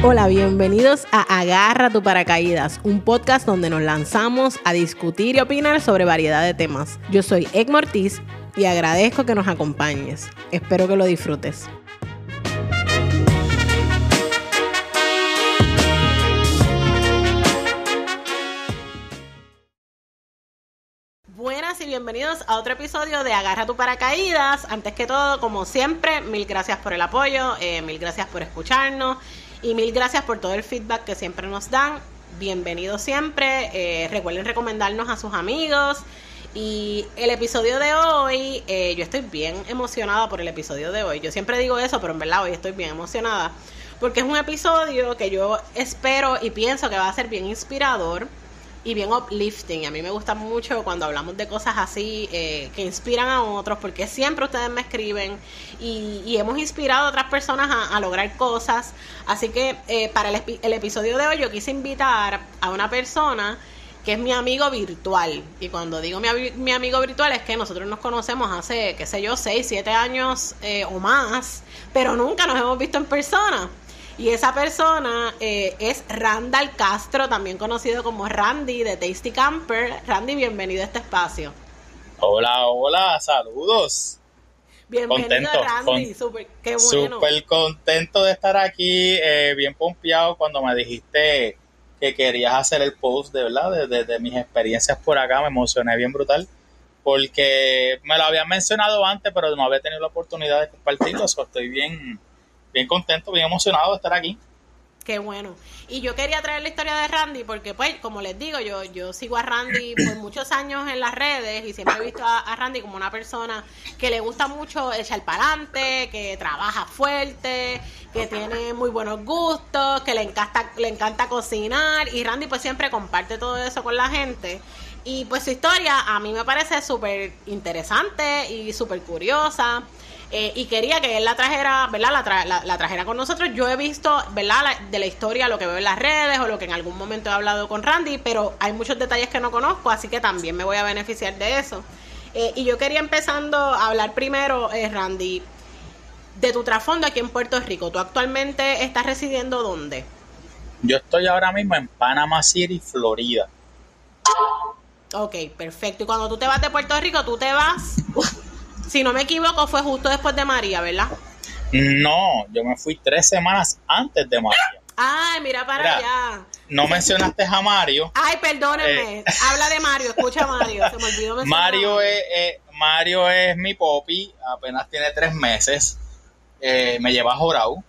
Hola, bienvenidos a Agarra tu paracaídas, un podcast donde nos lanzamos a discutir y opinar sobre variedad de temas. Yo soy Egg Mortiz y agradezco que nos acompañes. Espero que lo disfrutes. Buenas y bienvenidos a otro episodio de Agarra tu paracaídas. Antes que todo, como siempre, mil gracias por el apoyo, eh, mil gracias por escucharnos y mil gracias por todo el feedback que siempre nos dan. Bienvenidos siempre. Eh, recuerden recomendarnos a sus amigos. Y el episodio de hoy, eh, yo estoy bien emocionada por el episodio de hoy. Yo siempre digo eso, pero en verdad hoy estoy bien emocionada. Porque es un episodio que yo espero y pienso que va a ser bien inspirador y bien uplifting. A mí me gusta mucho cuando hablamos de cosas así eh, que inspiran a otros, porque siempre ustedes me escriben y, hemos inspirado a otras personas a, lograr cosas. Así que eh, para el, el episodio de hoy yo quise invitar a una persona que es mi amigo virtual. Y cuando digo mi, mi, amigo virtual es que nosotros nos conocemos hace, qué sé yo, 6, 7 años eh, o más, pero nunca nos hemos visto en persona. Y esa persona eh, es Randall Castro, también conocido como Randy de Tasty Camper. Randy, bienvenido a este espacio. Hola, hola, saludos. Bienvenido Randy, súper qué bueno. Súper contento de estar aquí, eh, bien pompeado cuando me dijiste que querías hacer el post, de verdad, de, mis experiencias por acá, me emocioné bien brutal, porque me lo habían mencionado antes, pero no había tenido la oportunidad de compartirlo, estoy bien bien contento, bien emocionado de estar aquí. Qué bueno. Y yo quería traer la historia de Randy porque, pues, como les digo, yo, yo sigo a Randy por muchos años en las redes y siempre he visto a, Randy como una persona que le gusta mucho echar para adelante, que trabaja fuerte, que tiene muy buenos gustos, que le encanta, le encanta cocinar y Randy pues siempre comparte todo eso con la gente. Y pues su historia a mí me parece súper interesante y súper curiosa. Eh, y quería que él la trajera, ¿verdad? La, la, trajera con nosotros. Yo he visto, ¿verdad? de la historia, lo que veo en las redes o lo que en algún momento he hablado con Randy, pero hay muchos detalles que no conozco, así que también me voy a beneficiar de eso. Eh, y yo quería empezando a hablar primero, eh, Randy, de tu trasfondo aquí en Puerto Rico. ¿Tú actualmente estás residiendo dónde? Yo estoy ahora mismo en Panama City, Florida. Ok, perfecto. Y cuando tú te vas de Puerto Rico, tú te vas si no me equivoco, fue justo después de María, ¿verdad? No, yo me fui tres semanas antes de María. Ay, mira para allá. No mencionaste a Mario. Ay, perdónenme. Eh. Habla de Mario, escucha a Mario. Se me olvidó Mario es, eh, Mario es mi popi, apenas tiene tres meses. Eh, me lleva a Jorau.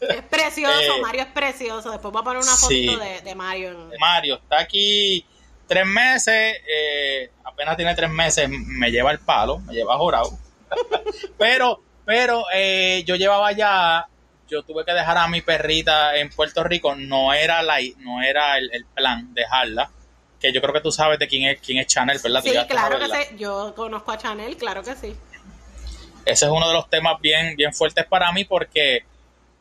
Es precioso, Mario es precioso. Después voy a poner una foto de, de, Mario. Mario está aquí tres meses, eh, apenas tiene tres meses, me lleva el palo, me lleva jorado. pero, pero eh, yo llevaba ya, yo tuve que dejar a mi perrita en Puerto Rico, no era la, no era el, plan dejarla. Que yo creo que tú sabes de quién es, quién es Chanel, ¿verdad? Sí, claro que sí. Yo conozco a Chanel, claro que sí. Ese es uno de los temas bien, bien fuertes para mí porque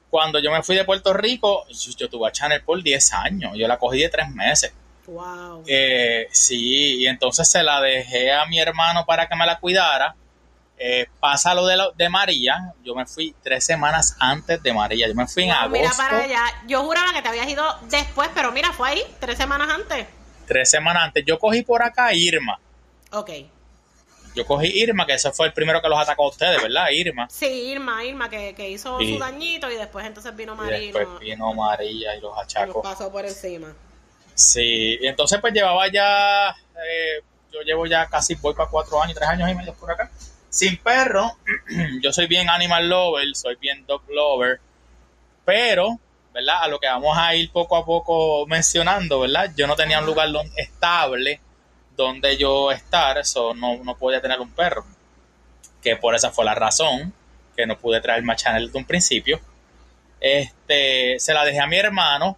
cuando yo me fui de Puerto Rico, yo, yo tuve a Chanel por 10 años. Yo la cogí de tres meses. Wow. Eh, sí, y entonces se la dejé a mi hermano para que me la cuidara. Eh, pasa lo de, de María, yo me fui tres semanas antes de María, yo me fui en agosto. Mira para allá, yo juraba que te habías ido después, pero mira, fue ahí, tres semanas antes. Tres semanas antes, yo cogí por acá Irma. Ok. Yo cogí Irma, que ese fue el primero que los atacó a ustedes, ¿verdad? Irma. Sí, Irma, Irma, que, que hizo su dañito y después entonces vino María. Y después vino María y los achacos. pasó por encima. Sí, y entonces pues llevaba ya, eh, yo llevo ya casi, voy para cuatro años, tres años y medio por acá, sin perro. yo soy bien animal lover, soy bien dog lover, pero, ¿verdad? A lo que vamos a ir poco a poco mencionando, ¿verdad? Yo no tenía un lugar estable donde yo estar, eso no, no podía tener un perro, que por esa fue la razón que no pude traer más Chanel de un principio. Este, se la dejé a mi hermano,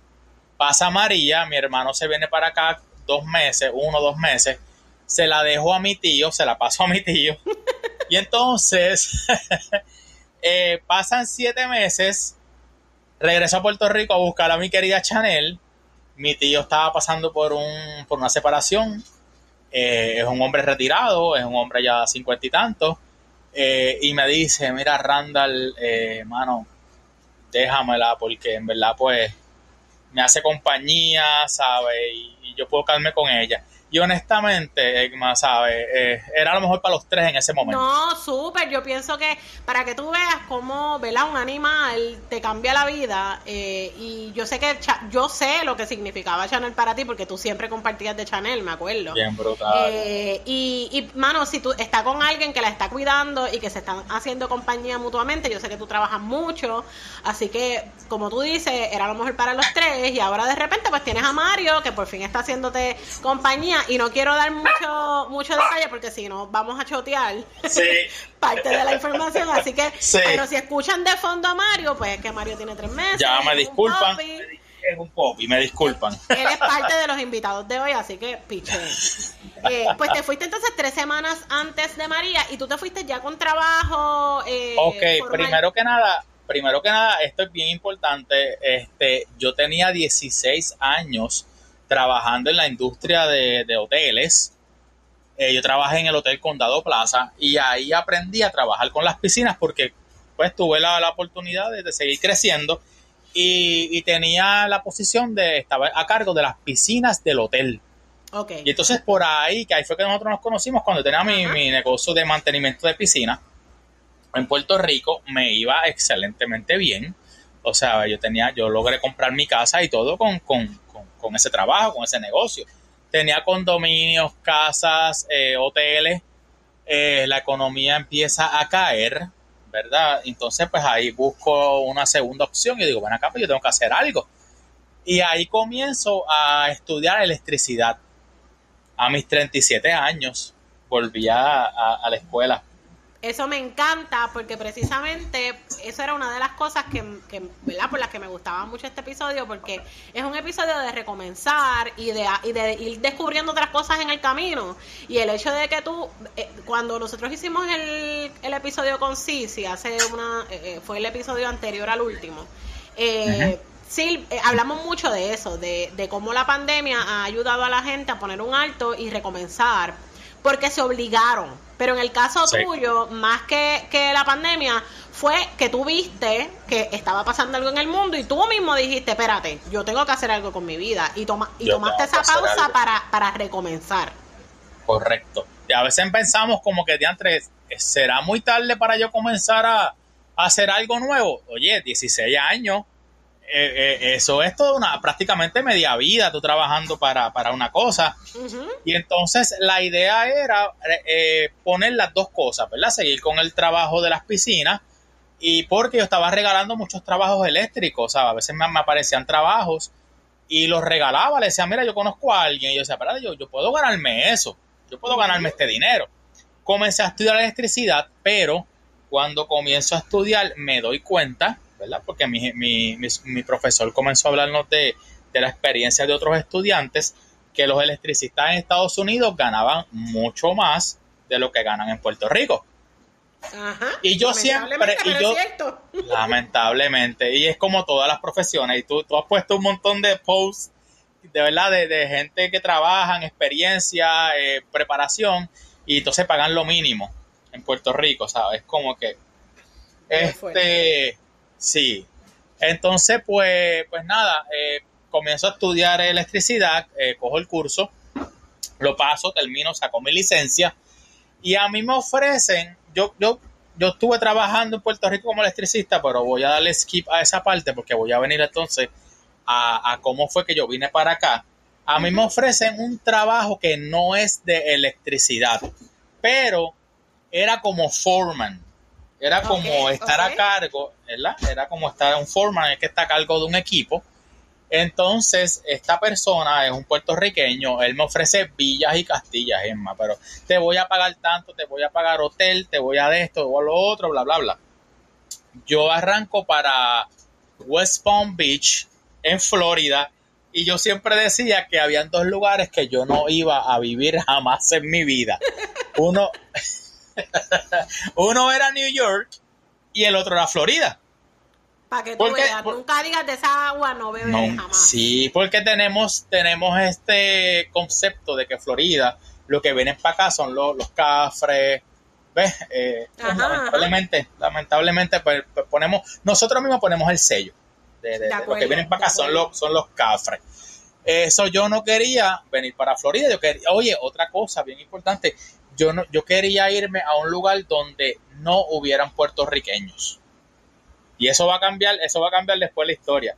Pasa María, mi hermano se viene para acá dos meses, uno o dos meses, se la dejo a mi tío, se la paso a mi tío. Y entonces eh, pasan siete meses, regreso a Puerto Rico a buscar a mi querida Chanel. Mi tío estaba pasando por, un, por una separación. Eh, es un hombre retirado, es un hombre ya cincuenta y tantos. Eh, y me dice, mira Randall, hermano, déjamela porque en verdad pues me hace compañía, ¿sabes? Y, y yo puedo quedarme con ella. Y honestamente, Egma, ¿sabes? Eh, era a lo mejor para los tres en ese momento. No, súper. Yo pienso que para que tú veas cómo, ¿verdad? Un animal te cambia la vida. Eh, y yo sé que yo sé lo que significaba Chanel para ti porque tú siempre compartías de Chanel, me acuerdo. Bien brutal. Eh, y, y, mano, si tú estás con alguien que la está cuidando y que se están haciendo compañía mutuamente, yo sé que tú trabajas mucho. Así que, como tú dices, era a lo mejor para los tres. Y ahora de repente, pues tienes a Mario que por fin está haciéndote compañía y no quiero dar mucho, mucho detalle porque si no vamos a chotear parte de la información. Así que, pero si escuchan de fondo a Mario, pues es que Mario tiene tres meses. Ya me disculpan. Es un y me disculpan. Él es parte de los invitados de hoy, así que piche. Eh, pues te fuiste entonces tres semanas antes de María y tú te fuiste ya con trabajo. Eh, ok, primero que nada, primero que nada, esto es bien importante. Este, yo tenía 16 años trabajando en la industria de, hoteles. Eh, yo trabajé en el Hotel Condado Plaza y ahí aprendí a trabajar con las piscinas porque pues tuve la, oportunidad de, seguir creciendo y, tenía la posición de estar a cargo de las piscinas del hotel. Okay. Y entonces por ahí, que ahí fue que nosotros nos conocimos cuando tenía mi, mi, negocio de mantenimiento de piscina en Puerto Rico, me iba excelentemente bien. O sea, yo tenía, yo logré comprar mi casa y todo con, con, con ese trabajo, con ese negocio. Tenía condominios, casas, eh, hoteles, eh, la economía empieza a caer, ¿verdad? Entonces, pues ahí busco una segunda opción y digo, bueno, acá pues yo tengo que hacer algo. Y ahí comienzo a estudiar electricidad. A mis 37 años volví a la escuela eso me encanta porque precisamente eso era una de las cosas que, ¿verdad? Por las que me gustaba mucho este episodio porque es un episodio de recomenzar y de, y de ir descubriendo otras cosas en el camino. Y el hecho de que tú, eh, cuando nosotros hicimos el, el episodio con Cici, hace una, eh, eh, fue el episodio anterior al último, Sí, hablamos mucho de eso, de, de cómo la pandemia ha ayudado a la gente a poner un alto y recomenzar porque se obligaron. Pero en el caso tuyo, más que, que la pandemia, fue que tú viste que estaba pasando algo en el mundo y tú mismo dijiste, espérate, yo tengo que hacer algo con mi vida. Y, toma, y tomaste esa pausa para, para recomenzar. Correcto. Y a veces pensamos como que, diantre, ¿será muy tarde para yo comenzar a, a hacer algo nuevo? Oye, 16 años eh, eh, eso es toda una prácticamente media vida tú trabajando para, una cosa. Y entonces la idea era eh, poner las dos cosas, ¿verdad? Seguir con el trabajo de las piscinas y porque yo estaba regalando muchos trabajos eléctricos, sea A veces me, aparecían trabajos y los regalaba, le decía, mira, yo conozco a alguien y yo decía, pero yo, yo puedo ganarme eso, yo puedo ganarme este dinero. Comencé a estudiar electricidad, pero cuando comienzo a estudiar me doy cuenta ¿verdad? Porque mi, mi, mi, profesor comenzó a hablarnos de, de la experiencia de otros estudiantes que los electricistas en Estados Unidos ganaban mucho más de lo que ganan en Puerto Rico. Ajá, y yo siempre, y yo, lamentablemente, y es como todas las profesiones, y tú, tú has puesto un montón de posts, de verdad, de, de gente que trabaja en experiencia, eh, preparación, y entonces pagan lo mínimo en Puerto Rico, ¿sabes? Como que, este, Sí. Entonces, pues, pues nada, eh, comienzo a estudiar electricidad, eh, cojo el curso, lo paso, termino, saco mi licencia y a mí me ofrecen, yo, yo, yo estuve trabajando en Puerto Rico como electricista, pero voy a darle skip a esa parte porque voy a venir entonces a, a cómo fue que yo vine para acá. A mí me ofrecen un trabajo que no es de electricidad, pero era como foreman. Era como estar a cargo, ¿verdad? Era como estar un foreman, es que está a cargo de un equipo. Entonces, esta persona es un puertorriqueño, él me ofrece villas y castillas, Emma, pero te voy a pagar tanto, te voy a pagar hotel, te voy a de esto o lo otro, bla, bla, bla. Yo arranco para West Palm Beach, en Florida, y yo siempre decía que habían dos lugares que yo no iba a vivir jamás en mi vida. Uno, Uno era New York y el otro era Florida. Para que tú veas, nunca digas de esa agua no bebes jamás. Sí, porque tenemos, tenemos este concepto de que Florida, lo que vienen para acá son los, los cafres, ¿ves? Eh, pues, lamentablemente, lamentablemente pues, pues, ponemos, nosotros mismos ponemos el sello de, de, los que vienen para acá, son los, son los cafres. Eso yo no quería venir para Florida, yo quería, oye, otra cosa bien importante, yo no, yo quería irme a un lugar donde no hubieran puertorriqueños. Y eso va a cambiar, eso va a cambiar después la historia.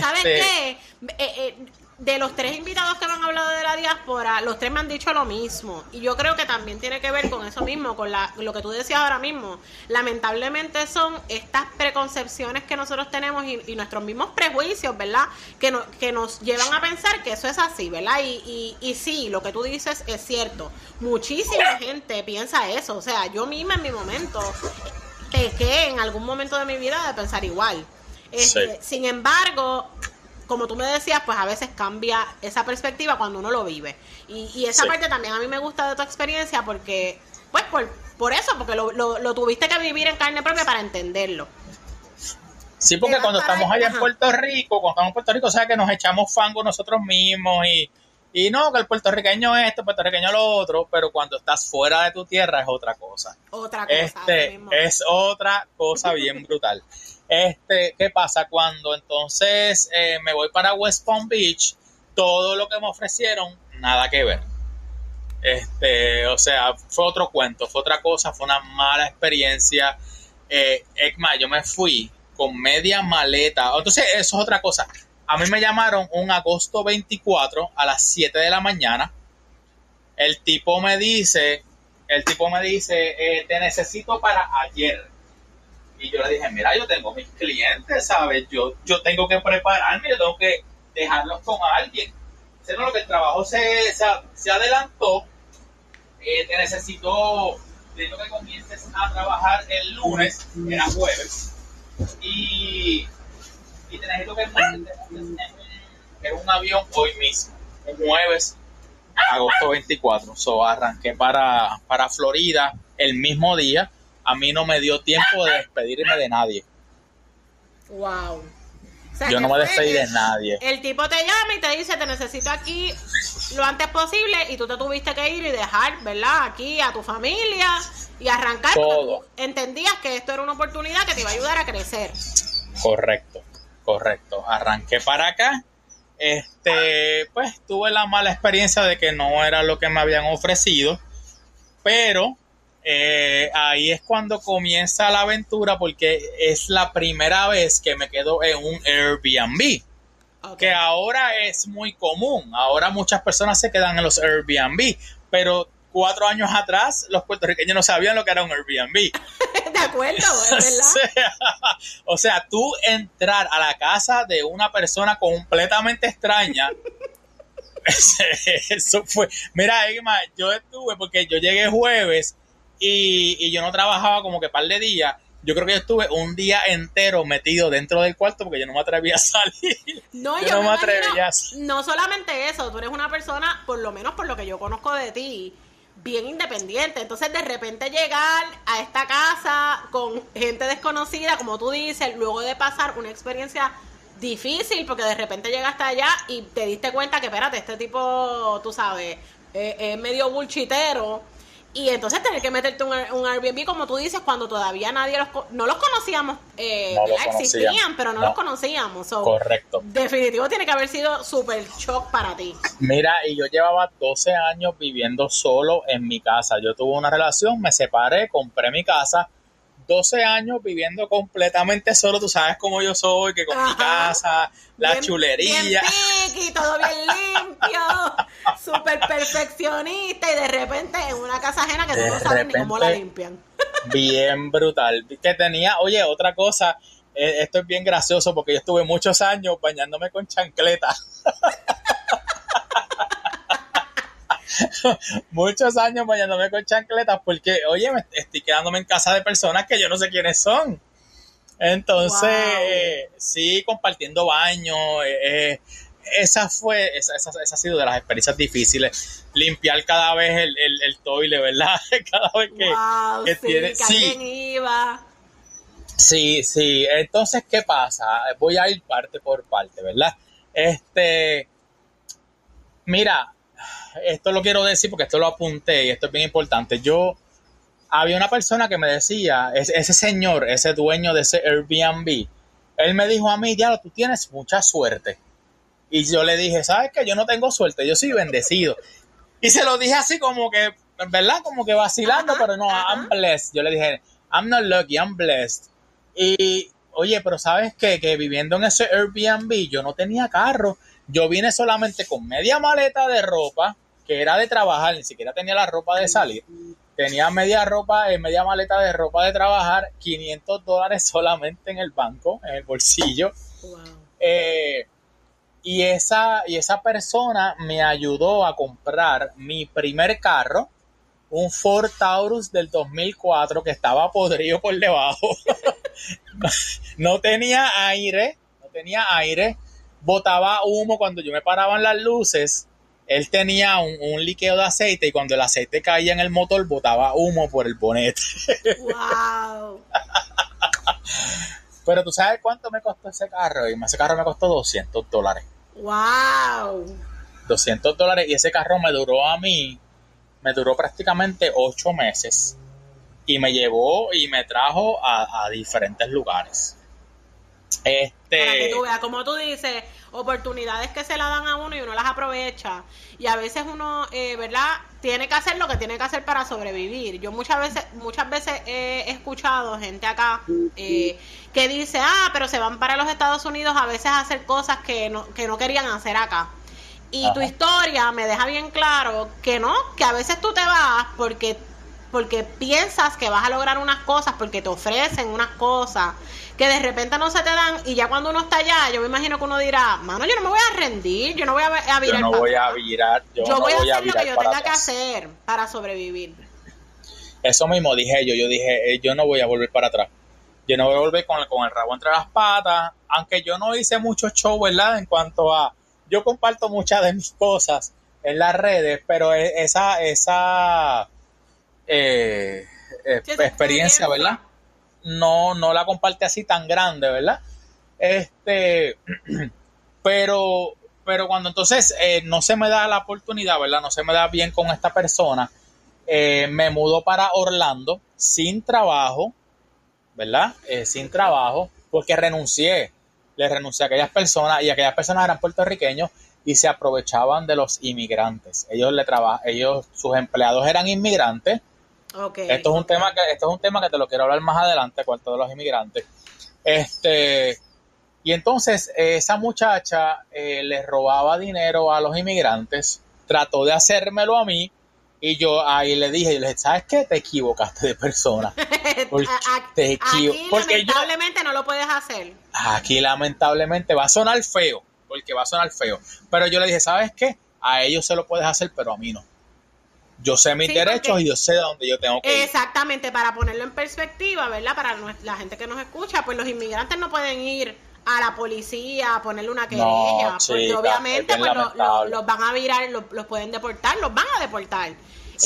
¿Sabes este, qué? Eh, eh, de los tres invitados que me han hablado de la diáspora, los tres me han dicho lo mismo. Y yo creo que también tiene que ver con eso mismo, con la, lo que tú decías ahora mismo. Lamentablemente son estas preconcepciones que nosotros tenemos y, nuestros mismos prejuicios, ¿verdad? Que, no, que nos llevan a pensar que eso es así, ¿verdad? Y, y, y sí, lo que tú dices es cierto. Muchísima gente piensa eso. O sea, yo misma en mi momento pequé en algún momento de mi vida de pensar igual. Este, sin embargo, como tú me decías, pues a veces cambia esa perspectiva cuando uno lo vive. Y, esa parte también a mí me gusta de tu experiencia porque, pues por, por eso, porque lo, lo, tuviste que vivir en carne propia para entenderlo. Sí, porque cuando estamos allá en Puerto Rico, cuando estamos en Puerto Rico, o sea que nos echamos fango nosotros mismos y, y no, que el puertorriqueño es esto, el puertorriqueño lo otro, pero cuando estás fuera de tu tierra es otra cosa. Otra cosa. Este, es otra cosa bien brutal. Este, ¿qué pasa? Cuando entonces eh, me voy para West Palm Beach, todo lo que me ofrecieron, nada que ver. Este, o sea, fue otro cuento, fue otra cosa, fue una mala experiencia. Eh, yo me fui con media maleta. Entonces, eso es otra cosa. A mí me llamaron un agosto 24 a las 7 de la mañana. El tipo me dice, el tipo me dice, eh, te necesito para ayer. Y yo le dije, mira, yo tengo mis clientes, ¿sabes? Yo, yo tengo que prepararme, yo tengo que dejarlos con alguien. Sino lo que el trabajo se, se, adelantó, eh, te necesito, tengo que comiences a trabajar el lunes, era jueves, y, y te necesito que en un avión hoy mismo, un jueves, agosto 24. So arranqué para, para Florida el mismo día a mí no me dio tiempo de despedirme de nadie. Wow. Yo no me despedí de nadie. El tipo te llama y te dice, te necesito aquí lo antes posible y tú te tuviste que ir y dejar, ¿verdad? Aquí a tu familia y arrancar. Todo. entendías que esto era una oportunidad que te iba a ayudar a crecer. Correcto, correcto. Arranqué para acá. Este, pues tuve la mala experiencia de que no era lo que me habían ofrecido, pero eh, ahí es cuando comienza la aventura porque es la primera vez que me quedo en un Airbnb. Que ahora es muy común. Ahora muchas personas se quedan en los Airbnb. Pero cuatro años atrás los puertorriqueños no sabían lo que era un Airbnb. de acuerdo, es verdad. o sea, tú entrar a la casa de una persona completamente extraña. eso fue. Mira, Emma, yo estuve porque yo llegué jueves y, yo no trabajaba como que par de días. Yo creo que yo estuve un día entero metido dentro del cuarto porque yo no me atrevía a salir. No, yo, no me, atrevía No solamente eso, tú eres una persona, por lo menos por lo que yo conozco de ti, bien independiente. Entonces, de repente llegar a esta casa con gente desconocida, como tú dices, luego de pasar una experiencia difícil, porque de repente llegaste allá y te diste cuenta que, espérate, este tipo, tú sabes, es medio bullchitero y entonces tener que meterte un, un Airbnb, como tú dices, cuando todavía nadie los... No los conocíamos, eh, existían, pero no, los conocíamos. Correcto. Definitivo tiene que haber sido súper shock para ti. Mira, y yo llevaba 12 años viviendo solo en mi casa. Yo tuve una relación, me separé, compré mi casa 12 años viviendo completamente solo, tú sabes cómo yo soy, que con mi casa, la chulería. Bien todo bien limpio, súper perfeccionista y de repente en una casa ajena que tú no sabes ni cómo la limpian. bien brutal. Que tenía, oye, otra cosa, eh, esto es bien gracioso porque yo estuve muchos años bañándome con chancleta. muchos años bañándome con chancletas porque, oye, me estoy quedándome en casa de personas que yo no sé quiénes son. Entonces, sí, compartiendo baño. Eh, eh, esa fue, esa, esa, ha sido de las experiencias difíciles. Limpiar cada vez el, el, el toile, ¿verdad? cada vez que, sí, tiene. sí. iba. Sí, sí. Entonces, ¿qué pasa? Voy a ir parte por parte, ¿verdad? Este. Mira, esto lo quiero decir porque esto lo apunté y esto es bien importante. Yo había una persona que me decía, ese señor, ese dueño de ese Airbnb, él me dijo a mí, ya, tú tienes mucha suerte. Y yo le dije, ¿sabes qué? Yo no tengo suerte, yo soy bendecido. Y se lo dije así como que, ¿verdad? Como que vacilando, pero no, I'm blessed. Yo le dije, I'm not lucky, I'm blessed. Y, oye, pero ¿sabes qué? Que viviendo en ese Airbnb yo no tenía carro. Yo vine solamente con media maleta de ropa, que era de trabajar, ni siquiera tenía la ropa de salir. Tenía media ropa, eh, media maleta de ropa de trabajar, 500 dólares solamente en el banco, en el bolsillo. Eh, y, esa, y esa persona me ayudó a comprar mi primer carro, un Ford Taurus del 2004 que estaba podrido por debajo. no tenía aire, no tenía aire, botaba humo cuando yo me paraba en las luces. Él tenía un, un líquido de aceite y cuando el aceite caía en el motor botaba humo por el bonete. ¡Wow! Pero tú sabes cuánto me costó ese carro, y ese carro me costó 200 dólares. ¡Wow! 200 dólares y ese carro me duró a mí, me duró prácticamente 8 meses y me llevó y me trajo a, diferentes lugares. Este... Para que tú veas, como tú dices, oportunidades que se la dan a uno y uno las aprovecha. Y a veces uno, eh, ¿verdad? Tiene que hacer lo que tiene que hacer para sobrevivir. Yo muchas veces, muchas veces he escuchado gente acá eh, que dice, ah, pero se van para los Estados Unidos a veces a hacer cosas que no, que no querían hacer acá. Y tu historia me deja bien claro que no, que a veces tú te vas porque porque piensas que vas a lograr unas cosas, porque te ofrecen unas cosas que de repente no se te dan y ya cuando uno está allá, yo me imagino que uno dirá, mano, yo no me voy a rendir, yo no voy a, virar. Yo no voy a virar, yo, no voy, a hacer lo que yo tenga que hacer para sobrevivir. Eso mismo dije yo, yo dije, eh, yo no voy a volver para atrás. Yo no voy a volver con el, con el rabo entre las patas, aunque yo no hice mucho show, ¿verdad? En cuanto a, yo comparto muchas de mis cosas en las redes, pero e, esa, esa eh, eh experiencia, ¿verdad? no, no la comparte así tan grande, ¿verdad? Este, pero, pero cuando entonces eh, no se me da la oportunidad, ¿verdad? No se me da bien con esta persona, eh, me mudo para Orlando sin trabajo, ¿verdad? Eh, sin trabajo, porque renuncié, le renuncié a aquellas personas y aquellas personas eran puertorriqueños y se aprovechaban de los inmigrantes. Ellos le trabajan, ellos, sus empleados eran inmigrantes esto es un tema que esto es un tema que te lo quiero hablar más adelante, cuarto de los inmigrantes. Este y entonces esa muchacha eh, le robaba dinero a los inmigrantes, trató de hacérmelo a mí y yo ahí le dije, y le dije, ¿sabes qué? Te equivocaste de persona. Porque te aquí lamentablemente no lo puedes hacer. Aquí lamentablemente va a sonar feo, porque va a sonar feo. Pero yo le dije, ¿sabes qué? A ellos se lo puedes hacer, pero a mí no yo sé mis derechos y yo sé dónde yo tengo que ir. Exactamente, para ponerlo en perspectiva, ¿verdad? Para la gente que nos escucha, pues los inmigrantes no pueden ir a la policía a ponerle una querella, porque obviamente pues, los van a virar, los, pueden deportar, los van a deportar.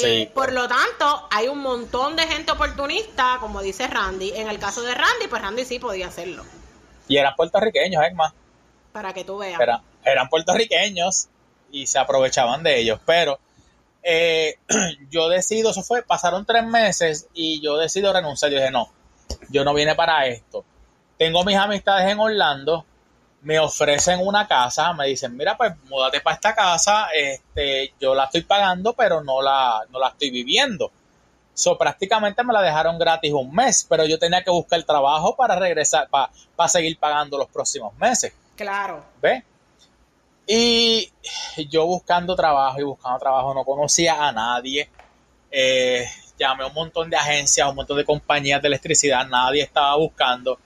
Eh, por lo tanto, hay un montón de gente oportunista, como dice Randy. En el caso de Randy, pues Randy sí podía hacerlo. Y eran puertorriqueños, es más. Para que tú veas. eran puertorriqueños y se aprovechaban de ellos, pero eh, yo decido, eso fue, pasaron tres meses y yo decido renunciar. Yo dije, no, yo no vine para esto. Tengo mis amistades en Orlando, me ofrecen una casa, me dicen, mira, pues múdate para esta casa, este, yo la estoy pagando, pero no la, no la estoy viviendo. So, prácticamente me la dejaron gratis un mes, pero yo tenía que buscar el trabajo para regresar, para, para seguir pagando los próximos meses. Claro. ¿Ves? Y yo buscando trabajo y buscando trabajo no conocía a nadie. Eh, llamé a un montón de agencias, un montón de compañías de electricidad, nadie estaba buscando.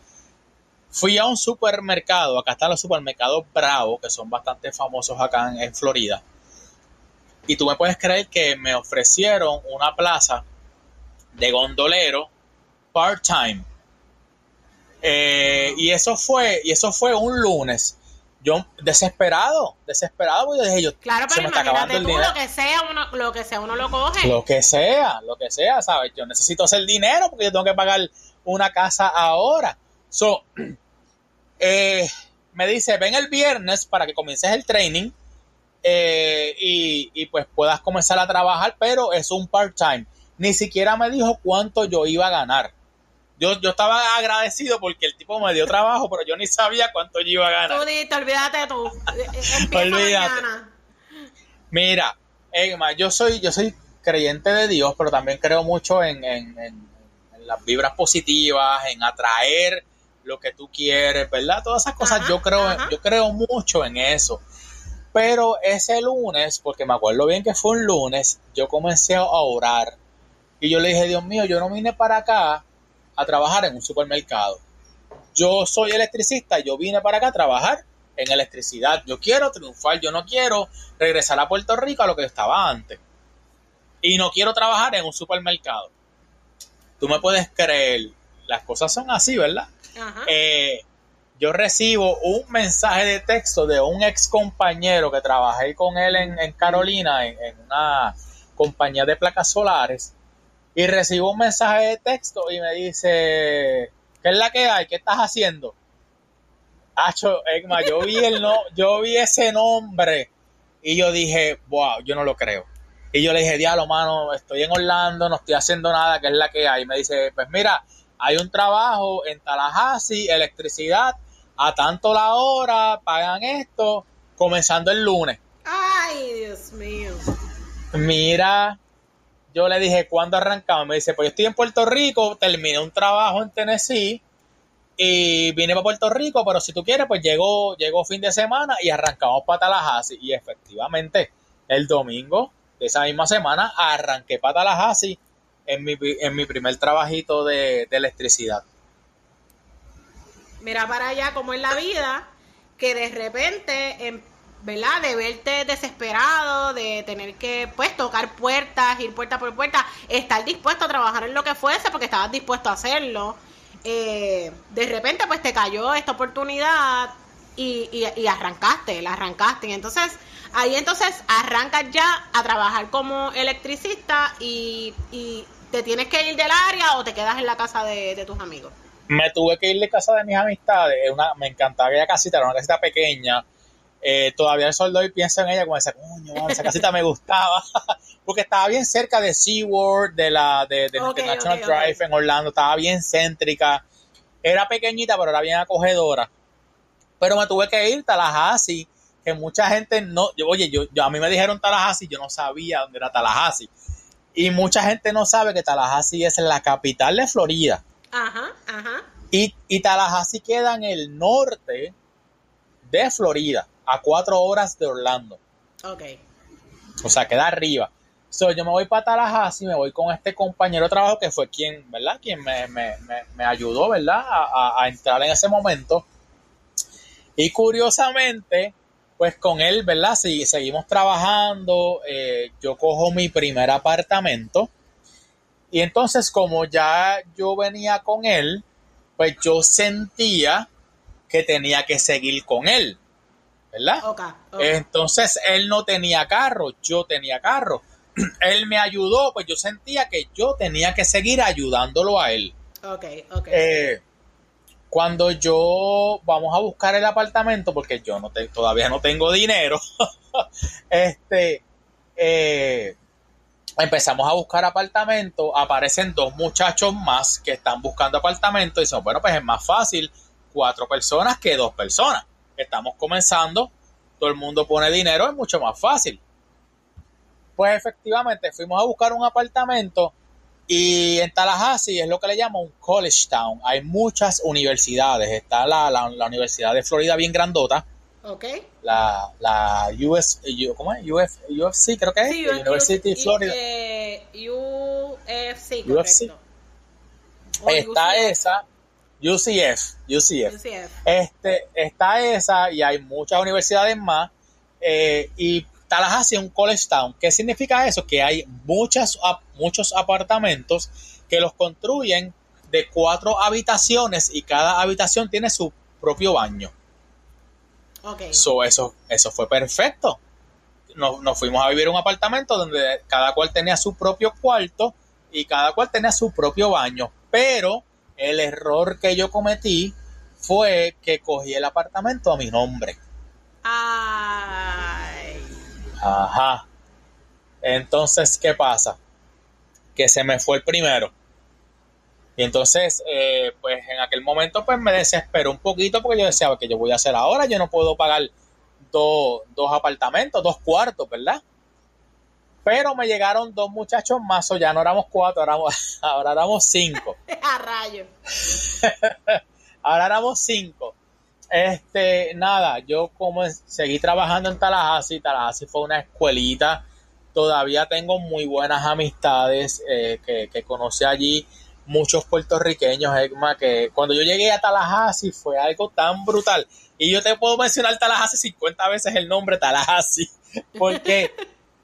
Fui a un supermercado, acá están los supermercados Bravo, que son bastante famosos acá en, Florida. Y tú me puedes creer que me ofrecieron una plaza de gondolero part-time. Eh, y eso fue, y eso fue un lunes yo desesperado, desesperado, yo dije yo, claro, pero imagínate tú, lo que sea, uno, lo que sea, uno lo coge. Lo que sea, lo que sea, ¿sabes? Yo necesito hacer dinero porque yo tengo que pagar una casa ahora. So, eh, me dice, ven el viernes para que comiences el training eh, y, y, pues puedas comenzar a trabajar, pero es un part-time. ni siquiera me dijo cuánto yo iba a ganar. Yo, yo estaba agradecido porque el tipo me dio trabajo, pero yo ni sabía cuánto yo iba a ganar. Tú dijiste, olvídate tú. Empieza Olvídate. mañana. Mira, Egma, yo soy, yo soy creyente de Dios, pero también creo mucho en, en- en- en las vibras positivas, en atraer lo que tú quieres, ¿verdad? Todas esas cosas, Ajá, yo creo, ajá. yo creo mucho en eso. Pero ese lunes, porque me acuerdo bien que fue un lunes, yo comencé a orar y yo le dije, Dios mío, yo no vine para acá a trabajar en un supermercado. Yo soy electricista, yo vine para acá a trabajar en electricidad. Yo quiero triunfar, yo no quiero regresar a Puerto Rico a lo que estaba antes. Y no quiero trabajar en un supermercado. Tú me puedes creer, las cosas son así, ¿verdad? Ajá. Eh, yo recibo un mensaje de texto de un ex compañero que trabajé con él en, en Carolina, en, en una compañía de placas solares, y recibo un mensaje de texto y me dice, ¿qué es la que hay? ¿Qué estás haciendo? Hacho, Egma, yo vi, el no, yo vi ese nombre y yo dije, wow, yo no lo creo. Y yo le dije, diablo, mano, estoy en Orlando, no estoy haciendo nada, ¿qué es la que hay? Y me dice, pues mira, hay un trabajo en Tallahassee, electricidad, a tanto la hora, pagan esto, comenzando el lunes. Ay, Dios mío. Mira, yo le dije, ¿cuándo arrancamos? Me dice, pues yo estoy en Puerto Rico, terminé un trabajo en Tennessee y vine para Puerto Rico, pero si tú quieres, pues llegó, llegó fin de semana y arrancamos para Tallahassee. Y efectivamente, el domingo de esa misma semana arranqué para Tallahassee en mi, en mi primer trabajito de, electricidad. Mira para allá como es la vida, que de repente, em, ¿verdad? De verte desesperado, de tener que, pues, tocar puertas, ir puerta por puerta, estar dispuesto a trabajar en lo que fuese porque estabas dispuesto a hacerlo. Eh, de repente, pues, te cayó esta oportunidad y, y, arrancaste, la arrancaste. Y entonces, ahí entonces arrancas ya a trabajar como electricista y, y te tienes que ir del área o te quedas en la casa de, de tus amigos. me tuve que ir de casa de mis amistades. es Una, me encantaba aquella casita, era una casita pequeña. Eh, todavía el sol de hoy pienso en ella como esa, coño, esa casita me gustaba. Porque estaba bien cerca de SeaWorld, de la de, de International. Drive en Orlando. Estaba bien céntrica. Era pequeñita, pero era bien acogedora. Pero me tuve que ir Tallahassee, que mucha gente no... Yo, oye, yo, yo- a mí me dijeron Tallahassee, yo no sabía dónde era Tallahassee. Y mucha gente no sabe que Tallahassee es la capital de Florida. Ajá, ajá. Y, y Tallahassee queda en el norte de Florida, a cuatro horas de Orlando. Ok. O sea, queda arriba. So, yo me voy para Tallahassee, me voy con este compañero de trabajo que fue quien, ¿verdad? Quien me, me- me- me ayudó, ¿verdad? A, a- a entrar en ese momento. Y curiosamente, pues con él, ¿verdad? Si seguimos trabajando, eh, yo cojo mi primer apartamento. Y entonces, como ya yo venía con él, pues yo sentía que tenía que seguir con él, ¿verdad? Ok, ok. Entonces él no tenía carro, yo tenía carro. Él me ayudó, pues yo sentía que yo tenía que seguir ayudándolo a él. ok, ok. Eh, cuando yo vamos a buscar el apartamento, porque yo no te- todavía no tengo dinero, este, eh, empezamos a buscar apartamento, aparecen dos muchachos más que están buscando apartamento y dicen, bueno, pues es más fácil cuatro personas que dos personas. Estamos comenzando, todo el mundo pone dinero, es mucho más fácil. Pues efectivamente fuimos a buscar un apartamento y en Tallahassee es lo que le llaman un college town. Hay muchas universidades. Está la, la- la Universidad de Florida bien grandota. ok. La, la US, ¿cómo es? UF, UFC creo que es. Sí, University of y- Florida. eh, UFC, correcto. Está esa. UCF. UCF. UCF. Este, está esa y hay muchas universidades más. eh, y Tallahassee es un college town. ¿Qué significa eso? Que hay muchas, muchos apartamentos que los construyen de cuatro habitaciones y cada habitación tiene su propio baño. Ok. So, eso, eso fue perfecto. Nos, nos fuimos a vivir en un apartamento donde cada cual tenía su propio cuarto y cada cual tenía su propio baño. Pero el error que yo cometí fue que cogí el apartamento a mi nombre. Ay. Ajá. Entonces, ¿qué pasa? que se me fue el primero. Y entonces, eh, pues en aquel momento, pues me desesperó un poquito porque yo decía, ¿qué yo voy a hacer ahora? Yo no puedo pagar dos, dos apartamentos, dos cuartos, ¿verdad? Pero me llegaron dos muchachos más, o ya no éramos cuatro, ahora éramos cinco. A rayo. ahora éramos cinco. Este, nada, yo como seguí trabajando en Tallahassee, Tallahassee fue una escuelita, todavía tengo muy buenas amistades eh, que, que conocí allí muchos puertorriqueños, que cuando yo llegué a Tallahassee fue algo tan brutal. Y yo te puedo mencionar Tallahassee 50 veces el nombre Tallahassee, porque,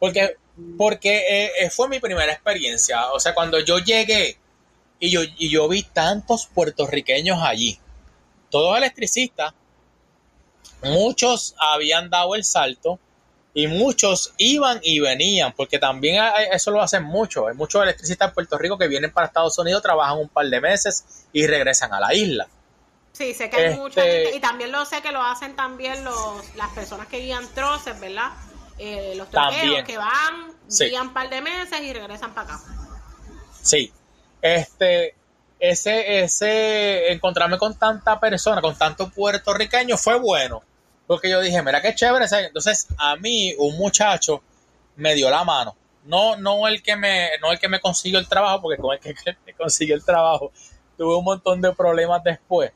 porque, porque eh, eh, fue mi primera experiencia. O sea, cuando yo llegué y yo, y yo vi tantos puertorriqueños allí, todos electricistas, muchos habían dado el salto y muchos iban y venían, porque también eso lo hacen mucho. Hay muchos electricistas en Puerto Rico que vienen para Estados Unidos, trabajan un par de meses y regresan a la isla. Sí, sé que hay mucha gente, este y también lo sé que lo hacen también los, las personas que guían troces, ¿verdad? Eh, los troqueros que van, guían un par de meses y regresan para acá. Sí, este, ese, ese, encontrarme con tanta persona, con tanto puertorriqueño fue bueno porque yo dije, mira qué chévere. Entonces, a mí, un muchacho me dio la mano. No, no el que me, no el que me consiguió el trabajo, porque con el que me consiguió el trabajo tuve un montón de problemas después.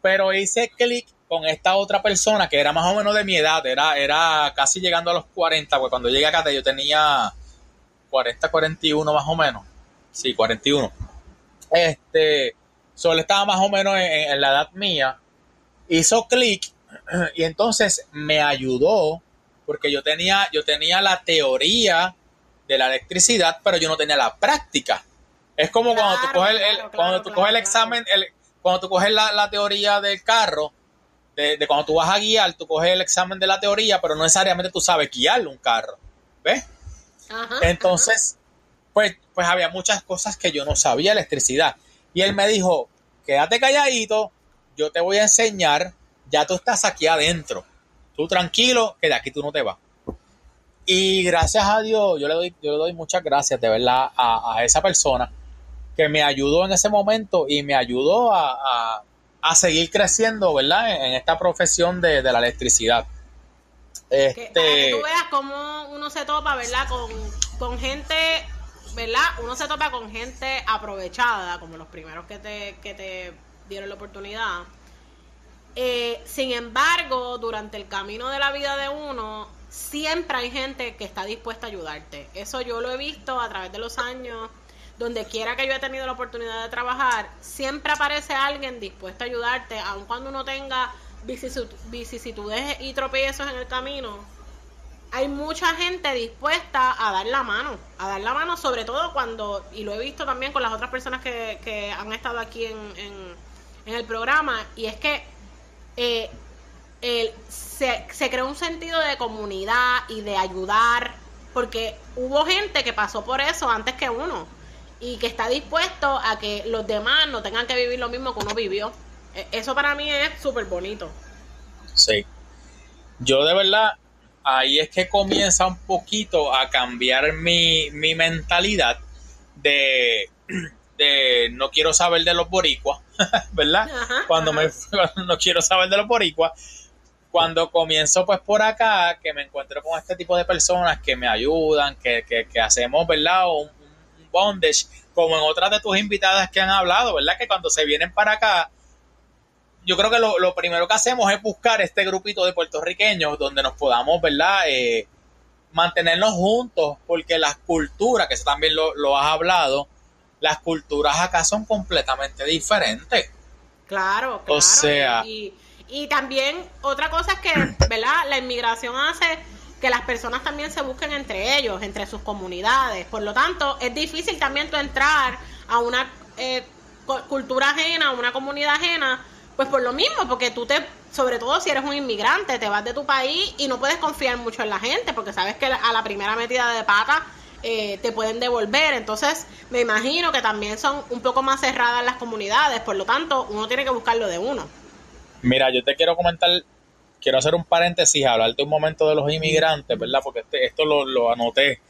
Pero hice clic con esta otra persona que era más o menos de mi edad, era, era casi llegando a los 40, porque cuando llegué acá yo tenía 40, 41 más o menos. Sí, 41. Este, solo estaba más o menos en, en la edad mía. Hizo clic y entonces me ayudó porque yo tenía, yo tenía la teoría de la electricidad, pero yo no tenía la práctica. Es como cuando tú coges el, cuando tú coges el examen, el, cuando tú coges la, teoría del carro, de, cuando tú vas a guiar, tú coges el examen de la teoría, pero no necesariamente tú sabes guiar un carro. ¿Ves? Entonces, pues, pues había muchas cosas que yo no sabía electricidad. Y él me dijo, quédate calladito, yo te voy a enseñar ya tú estás aquí adentro. Tú tranquilo, que de aquí tú no te vas. Y gracias a Dios, yo le doy, yo le doy muchas gracias de verdad a, esa persona que me ayudó en ese momento y me ayudó a, seguir creciendo, ¿verdad? En, esta profesión de, la electricidad. Este... Que, tú veas cómo uno se topa, ¿verdad? Con, con gente, ¿verdad? Uno se topa con gente aprovechada, como los primeros que te, que te dieron la oportunidad eh, sin embargo, durante el camino de la vida de uno, siempre hay gente que está dispuesta a ayudarte. Eso yo lo he visto a través de los años. Donde quiera que yo he tenido la oportunidad de trabajar, siempre aparece alguien dispuesto a ayudarte, aun cuando uno tenga vicisitudes y tropiezos en el camino. Hay mucha gente dispuesta a dar la mano, a dar la mano, sobre todo cuando, y lo he visto también con las otras personas que, han estado aquí en, en el programa, y es que eh, se, se creó un sentido de comunidad y de ayudar, porque hubo gente que pasó por eso antes que uno y que está dispuesto a que los demás no tengan que vivir lo mismo que uno vivió. E, eso para mí es súper bonito. Sí. Yo de verdad, ahí es que comienza un poquito a cambiar mi, mi mentalidad de de no quiero saber de los boricuas, ¿verdad? cuando me no quiero saber de los boricuas, cuando comienzo pues por acá, que me encuentro con este tipo de personas que me ayudan, que, que, hacemos, ¿verdad? Un, bondage, como en otras de tus invitadas que han hablado, ¿verdad? Que cuando se vienen para acá, yo creo que lo, primero que hacemos es buscar este grupito de puertorriqueños donde nos podamos, ¿verdad? Eh, mantenernos juntos, porque las culturas, que eso también lo, lo has hablado, las culturas acá son completamente diferentes. Claro, claro. O sea. Y, también otra cosa es que, ¿verdad? La inmigración hace que las personas también se busquen entre ellos, entre sus comunidades. Por lo tanto, es difícil también tú entrar a una eh, cultura ajena, a una comunidad ajena, pues por lo mismo, porque tú te, sobre todo si eres un inmigrante, te vas de tu país y no puedes confiar mucho en la gente, porque sabes que a la primera metida de pata eh, te pueden devolver. Entonces, me imagino que también son un poco más cerradas las comunidades, por lo tanto, uno tiene que buscarlo de uno. Mira, yo te quiero comentar, quiero hacer un paréntesis, hablarte un momento de los inmigrantes, ¿verdad? Porque este, esto lo, anoté.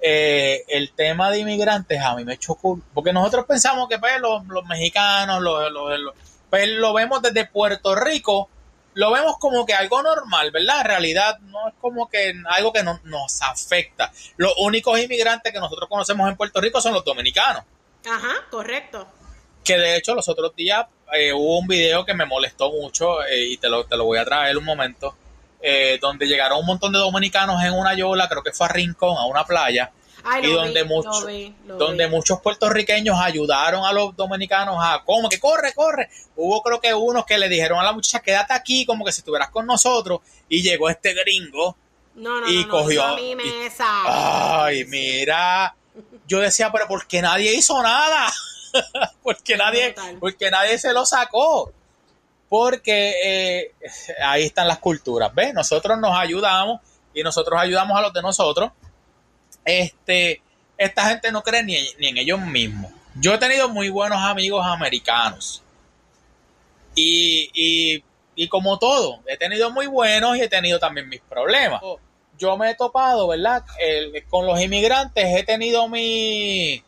eh, el tema de inmigrantes a mí me chocó, porque nosotros pensamos que pues, los, mexicanos, los, pues, lo vemos desde Puerto Rico, lo vemos como que algo normal, ¿verdad? En realidad no es como que algo que nos afecta. Los únicos inmigrantes que nosotros conocemos en Puerto Rico son los dominicanos. Ajá, correcto. Que de hecho los otros días eh, hubo un video que me molestó mucho eh, y te lo, te lo voy a traer un momento eh, donde llegaron un montón de dominicanos en una yola, creo que fue a Rincón, a una playa, y donde, muchos donde muchos puertorriqueños ayudaron a los dominicanos a, como que corre, corre. Hubo creo que unos que le dijeron a la muchacha, quédate aquí, como que si estuvieras con nosotros, y llegó este gringo y cogió... ay, mira, yo decía, pero ¿por qué nadie hizo nada? porque nadie, porque nadie se lo sacó porque eh, ahí están las culturas, ¿ves? Nosotros nos ayudamos y nosotros ayudamos a los de nosotros. Este, esta gente no cree ni, en ellos mismos. Yo he tenido muy buenos amigos americanos. Y, y, como todo, he tenido muy buenos y he tenido también mis problemas. Yo me he topado, ¿verdad? con los inmigrantes he tenido mi...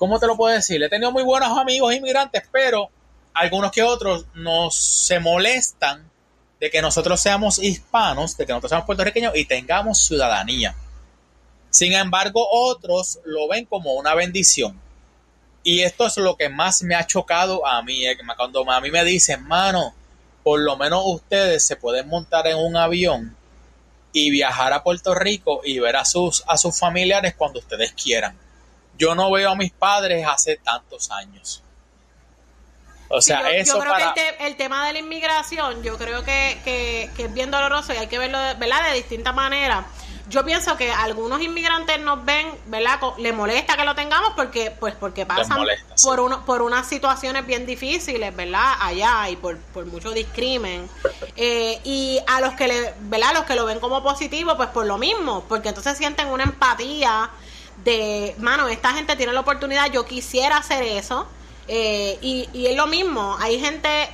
¿Cómo te lo puedo decir? He tenido muy buenos amigos inmigrantes, pero algunos que otros nos se molestan de que nosotros seamos hispanos, de que nosotros seamos puertorriqueños y tengamos ciudadanía. Sin embargo, otros lo ven como una bendición. Y esto es lo que más me ha chocado a mí. Eh, cuando a mí me dicen, mano, por lo menos ustedes se pueden montar en un avión y viajar a Puerto Rico y ver a sus, a sus familiares cuando ustedes quieran. Yo no veo a mis padres hace tantos años. O sea, yo, eso yo creo que el, tema de la inmigración, yo creo que, es bien doloroso y hay que verlo ¿verdad? de distintas maneras. Yo pienso que algunos inmigrantes nos ven, ¿verdad? Le molesta que lo tengamos porque, pues, porque pasan por uno, por unas situaciones bien difíciles, ¿verdad? Allá y por, por mucho discrimen. Eh, y a los que le, ¿verdad? Los que lo ven como positivo, pues por lo mismo, porque entonces sienten una empatía de, mano, esta gente tiene la oportunidad, yo quisiera hacer eso eh, y, y es lo mismo, hay gente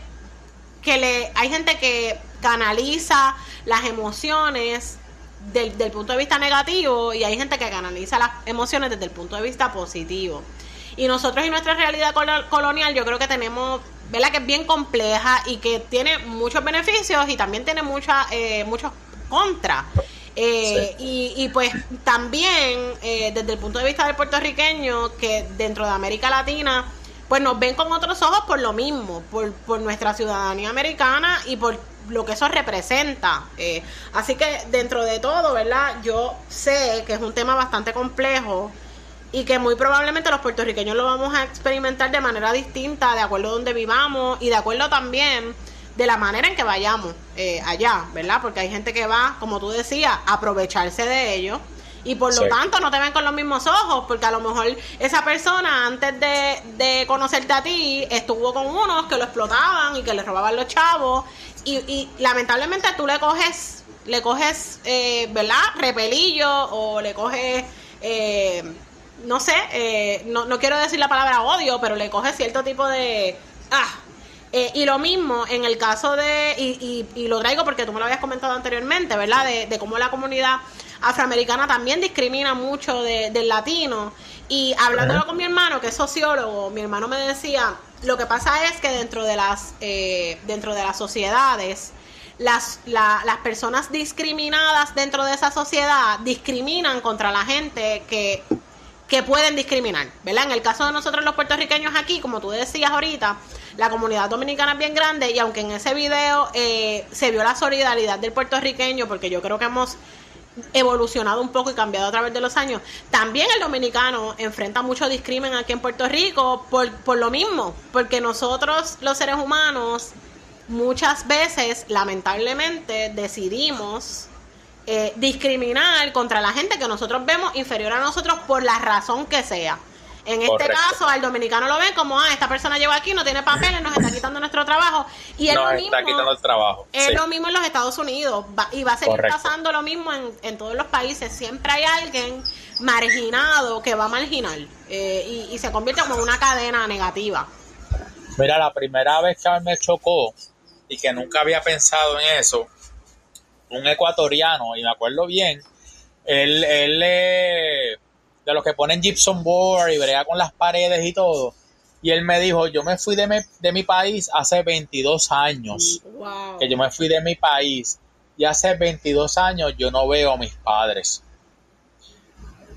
que le, hay gente que canaliza las emociones del, punto de vista negativo y hay gente que canaliza las emociones desde el punto de vista positivo. Y nosotros y nuestra realidad colonial yo creo que tenemos, ¿verdad? Que es bien compleja y que tiene muchos beneficios y también tiene mucha, eh, muchos contras. Eh, y, y, pues también desde el punto de vista del puertorriqueño, que dentro de América Latina pues nos ven con otros ojos por lo mismo, por, por nuestra ciudadanía americana y por lo que eso representa. Eh, así que dentro de todo, ¿verdad? Yo sé que es un tema bastante complejo y que muy probablemente los puertorriqueños lo vamos a experimentar de manera distinta, de acuerdo a donde vivamos y de acuerdo también de la manera en que vayamos eh, allá, ¿verdad? Porque hay gente que va, como tú decías, a aprovecharse de ellos y por lo tanto no te ven con los mismos ojos, porque a lo mejor esa persona antes de, conocerte a ti estuvo con unos que lo explotaban y que le robaban los chavos y, lamentablemente tú le coges, le coges, eh, ¿verdad? Repelillo o le coges... Eh, no sé, eh, no, no quiero decir la palabra odio, pero le coges cierto tipo de... Ah, eh, y lo mismo en el caso de, y, y, lo traigo porque tú me lo habías comentado anteriormente, ¿verdad? De, de cómo la comunidad afroamericana también discrimina mucho del latino. Y hablándolo con mi hermano, que es sociólogo, mi hermano me decía, lo que pasa es que dentro de las, eh, dentro de las sociedades, las, las personas discriminadas dentro de esa sociedad discriminan contra la gente que, que pueden discriminar, ¿verdad? En el caso de nosotros los puertorriqueños aquí, como tú decías ahorita, la comunidad dominicana es bien grande y aunque en ese video eh, se vio la solidaridad del puertorriqueño, porque yo creo que hemos evolucionado un poco y cambiado a través de los años. También el dominicano enfrenta mucho discrimen aquí en Puerto Rico por, por lo mismo, porque nosotros los seres humanos muchas veces lamentablemente decidimos eh, discriminar contra la gente que nosotros vemos inferior a nosotros por la razón que sea. En este caso, al dominicano lo ven como, ah, esta persona llegó aquí, no tiene papeles, nos está quitando nuestro trabajo. Y es lo mismo, está quitando el trabajo. Es lo mismo en los Estados Unidos y va a seguir pasando lo mismo en, todos los países. Siempre hay alguien marginado que va a marginar eh, y, se convierte como una cadena negativa. Mira, la primera vez que me chocó y que nunca había pensado en eso, un ecuatoriano, y me acuerdo bien, él, él de los que ponen gypsum board y brega con las paredes y todo. Y él me dijo, yo me fui de mi, de mi país hace 22 años. Wow. Que yo me fui de mi país. Y hace 22 años yo no veo a mis padres.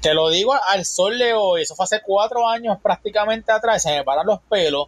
Te lo digo al sol de hoy, eso fue hace cuatro años prácticamente atrás, se me paran los pelos.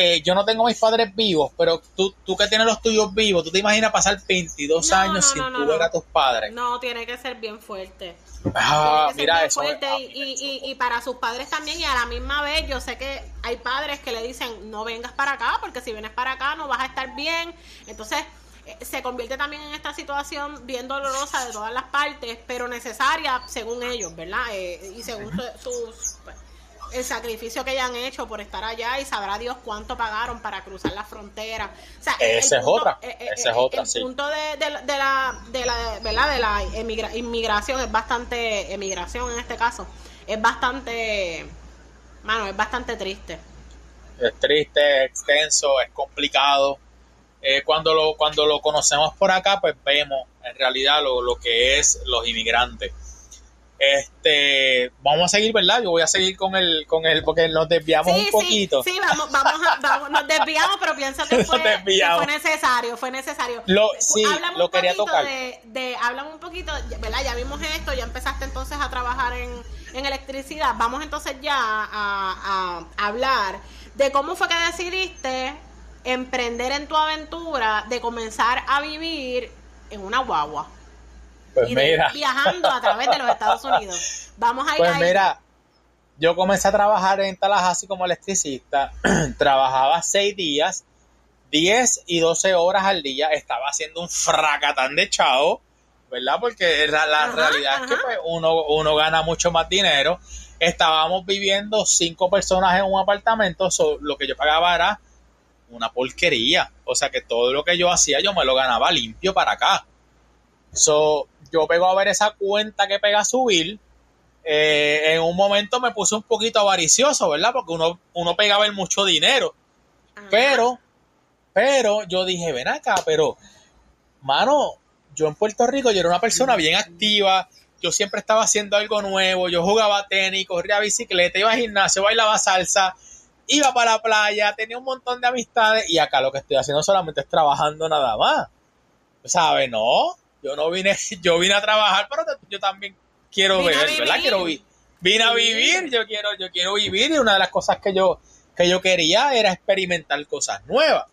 Eh, yo no tengo a mis padres vivos, pero tú, tú que tienes los tuyos vivos, ¿tú te imaginas pasar 22 No, años no, sin no, no, ver a tus padres? No, tiene que ser bien fuerte. Ah, mira bien eso. fuerte y, y- y- y para sus padres también y a la misma vez yo sé que hay padres que le dicen no vengas para acá porque si vienes para acá no vas a estar bien entonces eh, se convierte también en esta situación bien dolorosa de todas las partes pero necesaria según ellos verdad Eh, y según su- sus pues, el sacrificio que hayan hecho por estar allá y sabrá Dios cuánto pagaron para cruzar la frontera. O sea, el- el Esa es otra, eh, eh, esa es eh, otra, el sí. punto de, de la- de la, de la, ¿verdad? De la emigra- inmigración es bastante, emigración en este caso, es bastante, mano, es bastante triste. es triste, es extenso, es complicado. Eh, cuando, lo, cuando lo conocemos por acá, pues vemos en realidad lo, lo que es los inmigrantes. Este, vamos a seguir, ¿verdad? Yo voy a seguir con el, con el, porque nos desviamos un poquito. Sí, vamos, vamos, a- vamos, nos desviamos, pero pienso que fue, que fue necesario, fue necesario. Lo- sí, Háblame lo un quería poquito tocar. De, de, háblame un poquito, ¿verdad? Ya vimos esto, ya empezaste entonces a trabajar en, en electricidad. Vamos entonces ya a, a hablar de cómo fue que decidiste emprender en tu aventura de comenzar a vivir en una guagua Pues y de ir mira, viajando a través de los Estados Unidos. Vamos a ir pues ahí. mira, yo comencé a trabajar en Tallahassee como electricista, trabajaba seis días, 10 y 12 horas al día, estaba haciendo un fracatán de chao, ¿verdad? Porque la, la Ajá, realidad es que pues, uno, uno gana mucho más dinero. Estábamos viviendo cinco personas en un apartamento, so, lo que yo pagaba era una porquería. O sea que todo lo que yo hacía yo me lo ganaba limpio para acá. So, yo pego a ver esa cuenta que pega a subir. Eh, en un momento me puse un poquito avaricioso, ¿verdad? Porque uno, uno pega a ver mucho dinero. Ajá. Pero, pero yo dije, ven acá, pero, mano, yo en Puerto Rico yo era una persona bien activa, yo siempre estaba haciendo algo nuevo, yo jugaba tenis, corría bicicleta, iba al gimnasio, bailaba salsa, iba para la playa, tenía un montón de amistades y acá lo que estoy haciendo solamente es trabajando nada más. ¿Sabes? No, yo no vine, yo vine a trabajar, pero yo también quiero Vine beber, ¿verdad? vivir. Quiero vi- vine a vivir, yo quiero, yo quiero vivir y una de las cosas que yo, que yo quería era experimentar cosas nuevas.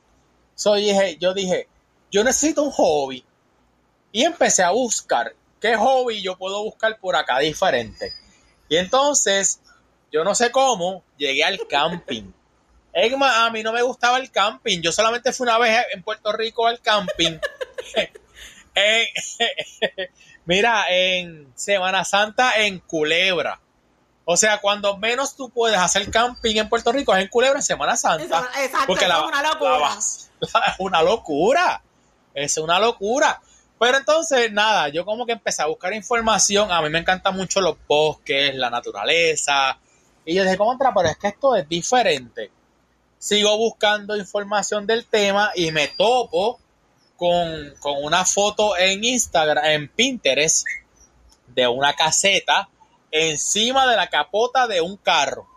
So, dije, yo dije, yo necesito un hobby. Y empecé a buscar qué hobby yo puedo buscar por acá diferente. Y entonces, yo no sé cómo, llegué al camping. Más, a mí no me gustaba el camping. Yo solamente fui una vez en Puerto Rico al camping. En- mira, en Semana Santa en Culebra. O sea, cuando menos tú puedes hacer camping en Puerto Rico es en Culebra en Semana Santa. Exacto, Porque la- es una locura. la- es una locura. Es una locura. Pero entonces, nada, yo como que empecé a buscar información. A mí me encantan mucho los bosques, la naturaleza. Y yo dije, contra, pero es que esto es diferente. Sigo buscando información del tema y me topo con, con una foto en Instagram, en Pinterest, de una caseta encima de la capota de un carro.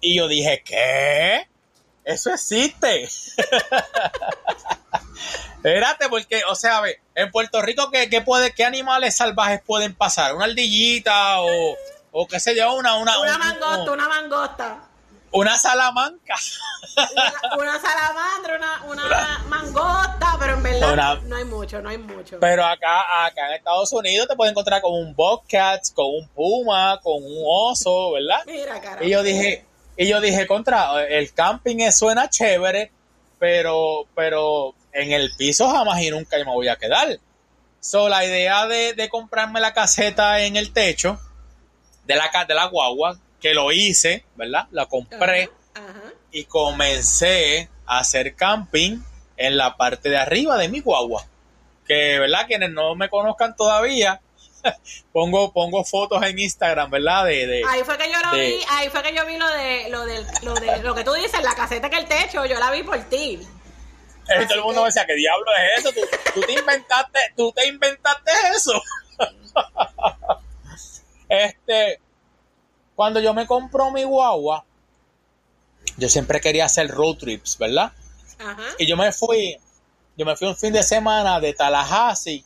Y yo dije, ¿qué? Eso existe. Espérate, porque, o sea, ve, en Puerto Rico, ¿qué, qué puede, ¿qué animales salvajes pueden pasar? ¿Una ardillita o, o qué sé yo? Una, una, Una un- mangosta, un- una mangosta. Una salamanca. Una, una salamandra, una, una mangosta, pero en verdad no hay mucho, no hay mucho. Pero acá, acá en Estados Unidos te puedes encontrar con un bobcat, con un puma, con un oso, ¿verdad? Mira, cara. Y yo dije, y yo dije, contra, el camping suena chévere, pero, pero en el piso jamás y nunca me voy a quedar. So, la idea de, de comprarme la caseta en el techo de la, de la guagua, que lo hice, ¿verdad? La compré Ajá, ajá. y comencé a hacer camping en la parte de arriba de mi guagua. Que, ¿verdad? Quienes no me conozcan todavía, pongo, pongo fotos en Instagram, ¿verdad? De, de, Ahí fue que yo lo de- vi, ahí fue que yo vi lo de lo de lo de lo que tú dices, la caseta que el techo, yo la vi por ti. Eh, todo el mundo me decía, ¿qué diablo es eso? ¿Tú, tú te inventaste, tú te inventaste eso. Este, cuando yo me compró mi guagua, yo siempre quería hacer road trips, ¿verdad? Ajá. Y yo me fui, yo me fui un fin de semana de Tallahassee,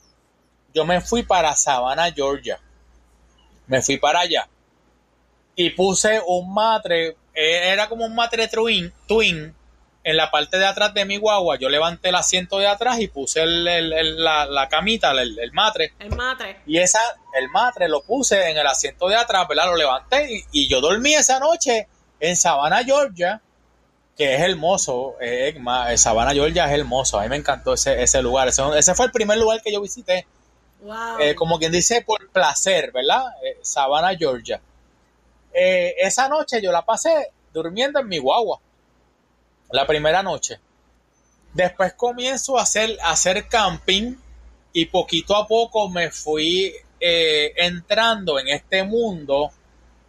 yo me fui para Savannah, Georgia. Me fui para allá. Y puse un matre, eh, era como un matre twin, twin en la parte de atrás de mi guagua. Yo levanté el asiento de atrás y puse el- el- el- la, la camita, el, el matre. El matre. Y esa, el matre lo puse en el asiento de atrás, ¿verdad? Lo levanté y, y yo dormí esa noche en Savannah, Georgia, que es hermoso. eh, eh, Savannah, Georgia es hermoso. A mí me encantó ese, ese lugar. Ese, ese fue el primer lugar que yo visité, Wow. eh, como quien dice, por placer, ¿verdad? Eh, Savannah, Georgia. Esa noche yo la pasé durmiendo en mi guagua. La primera noche. Después comienzo a hacer, a hacer camping y poquito a poco me fui eh, entrando en este mundo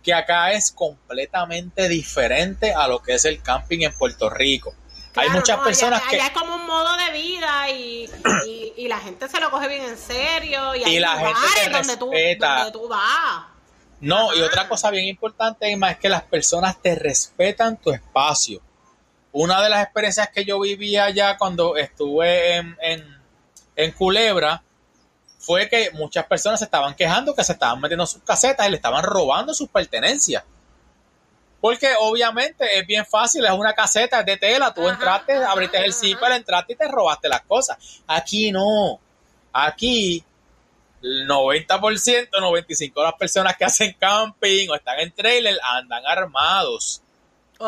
que acá es completamente diferente a lo que es el camping en Puerto Rico. Hay muchas no, personas allá, que... allá es como un modo de vida y, y, y la gente se lo coge bien en serio. Y, hay la gente te donde tú, donde tú vas. No, y otra cosa bien importante, Emma, es que las personas te respetan tu espacio. Una de las experiencias que yo viví allá cuando estuve en, en, en Culebra fue que muchas personas se estaban quejando que se estaban metiendo sus casetas y le estaban robando sus pertenencias. Porque obviamente es bien fácil, es una caseta, es de tela, tú Ajá, entraste, ajá, abriste el ajá. zipper, entraste y te robaste las cosas. Aquí no. Aquí el 90%, 95% de las personas que hacen camping o están en trailer andan armados.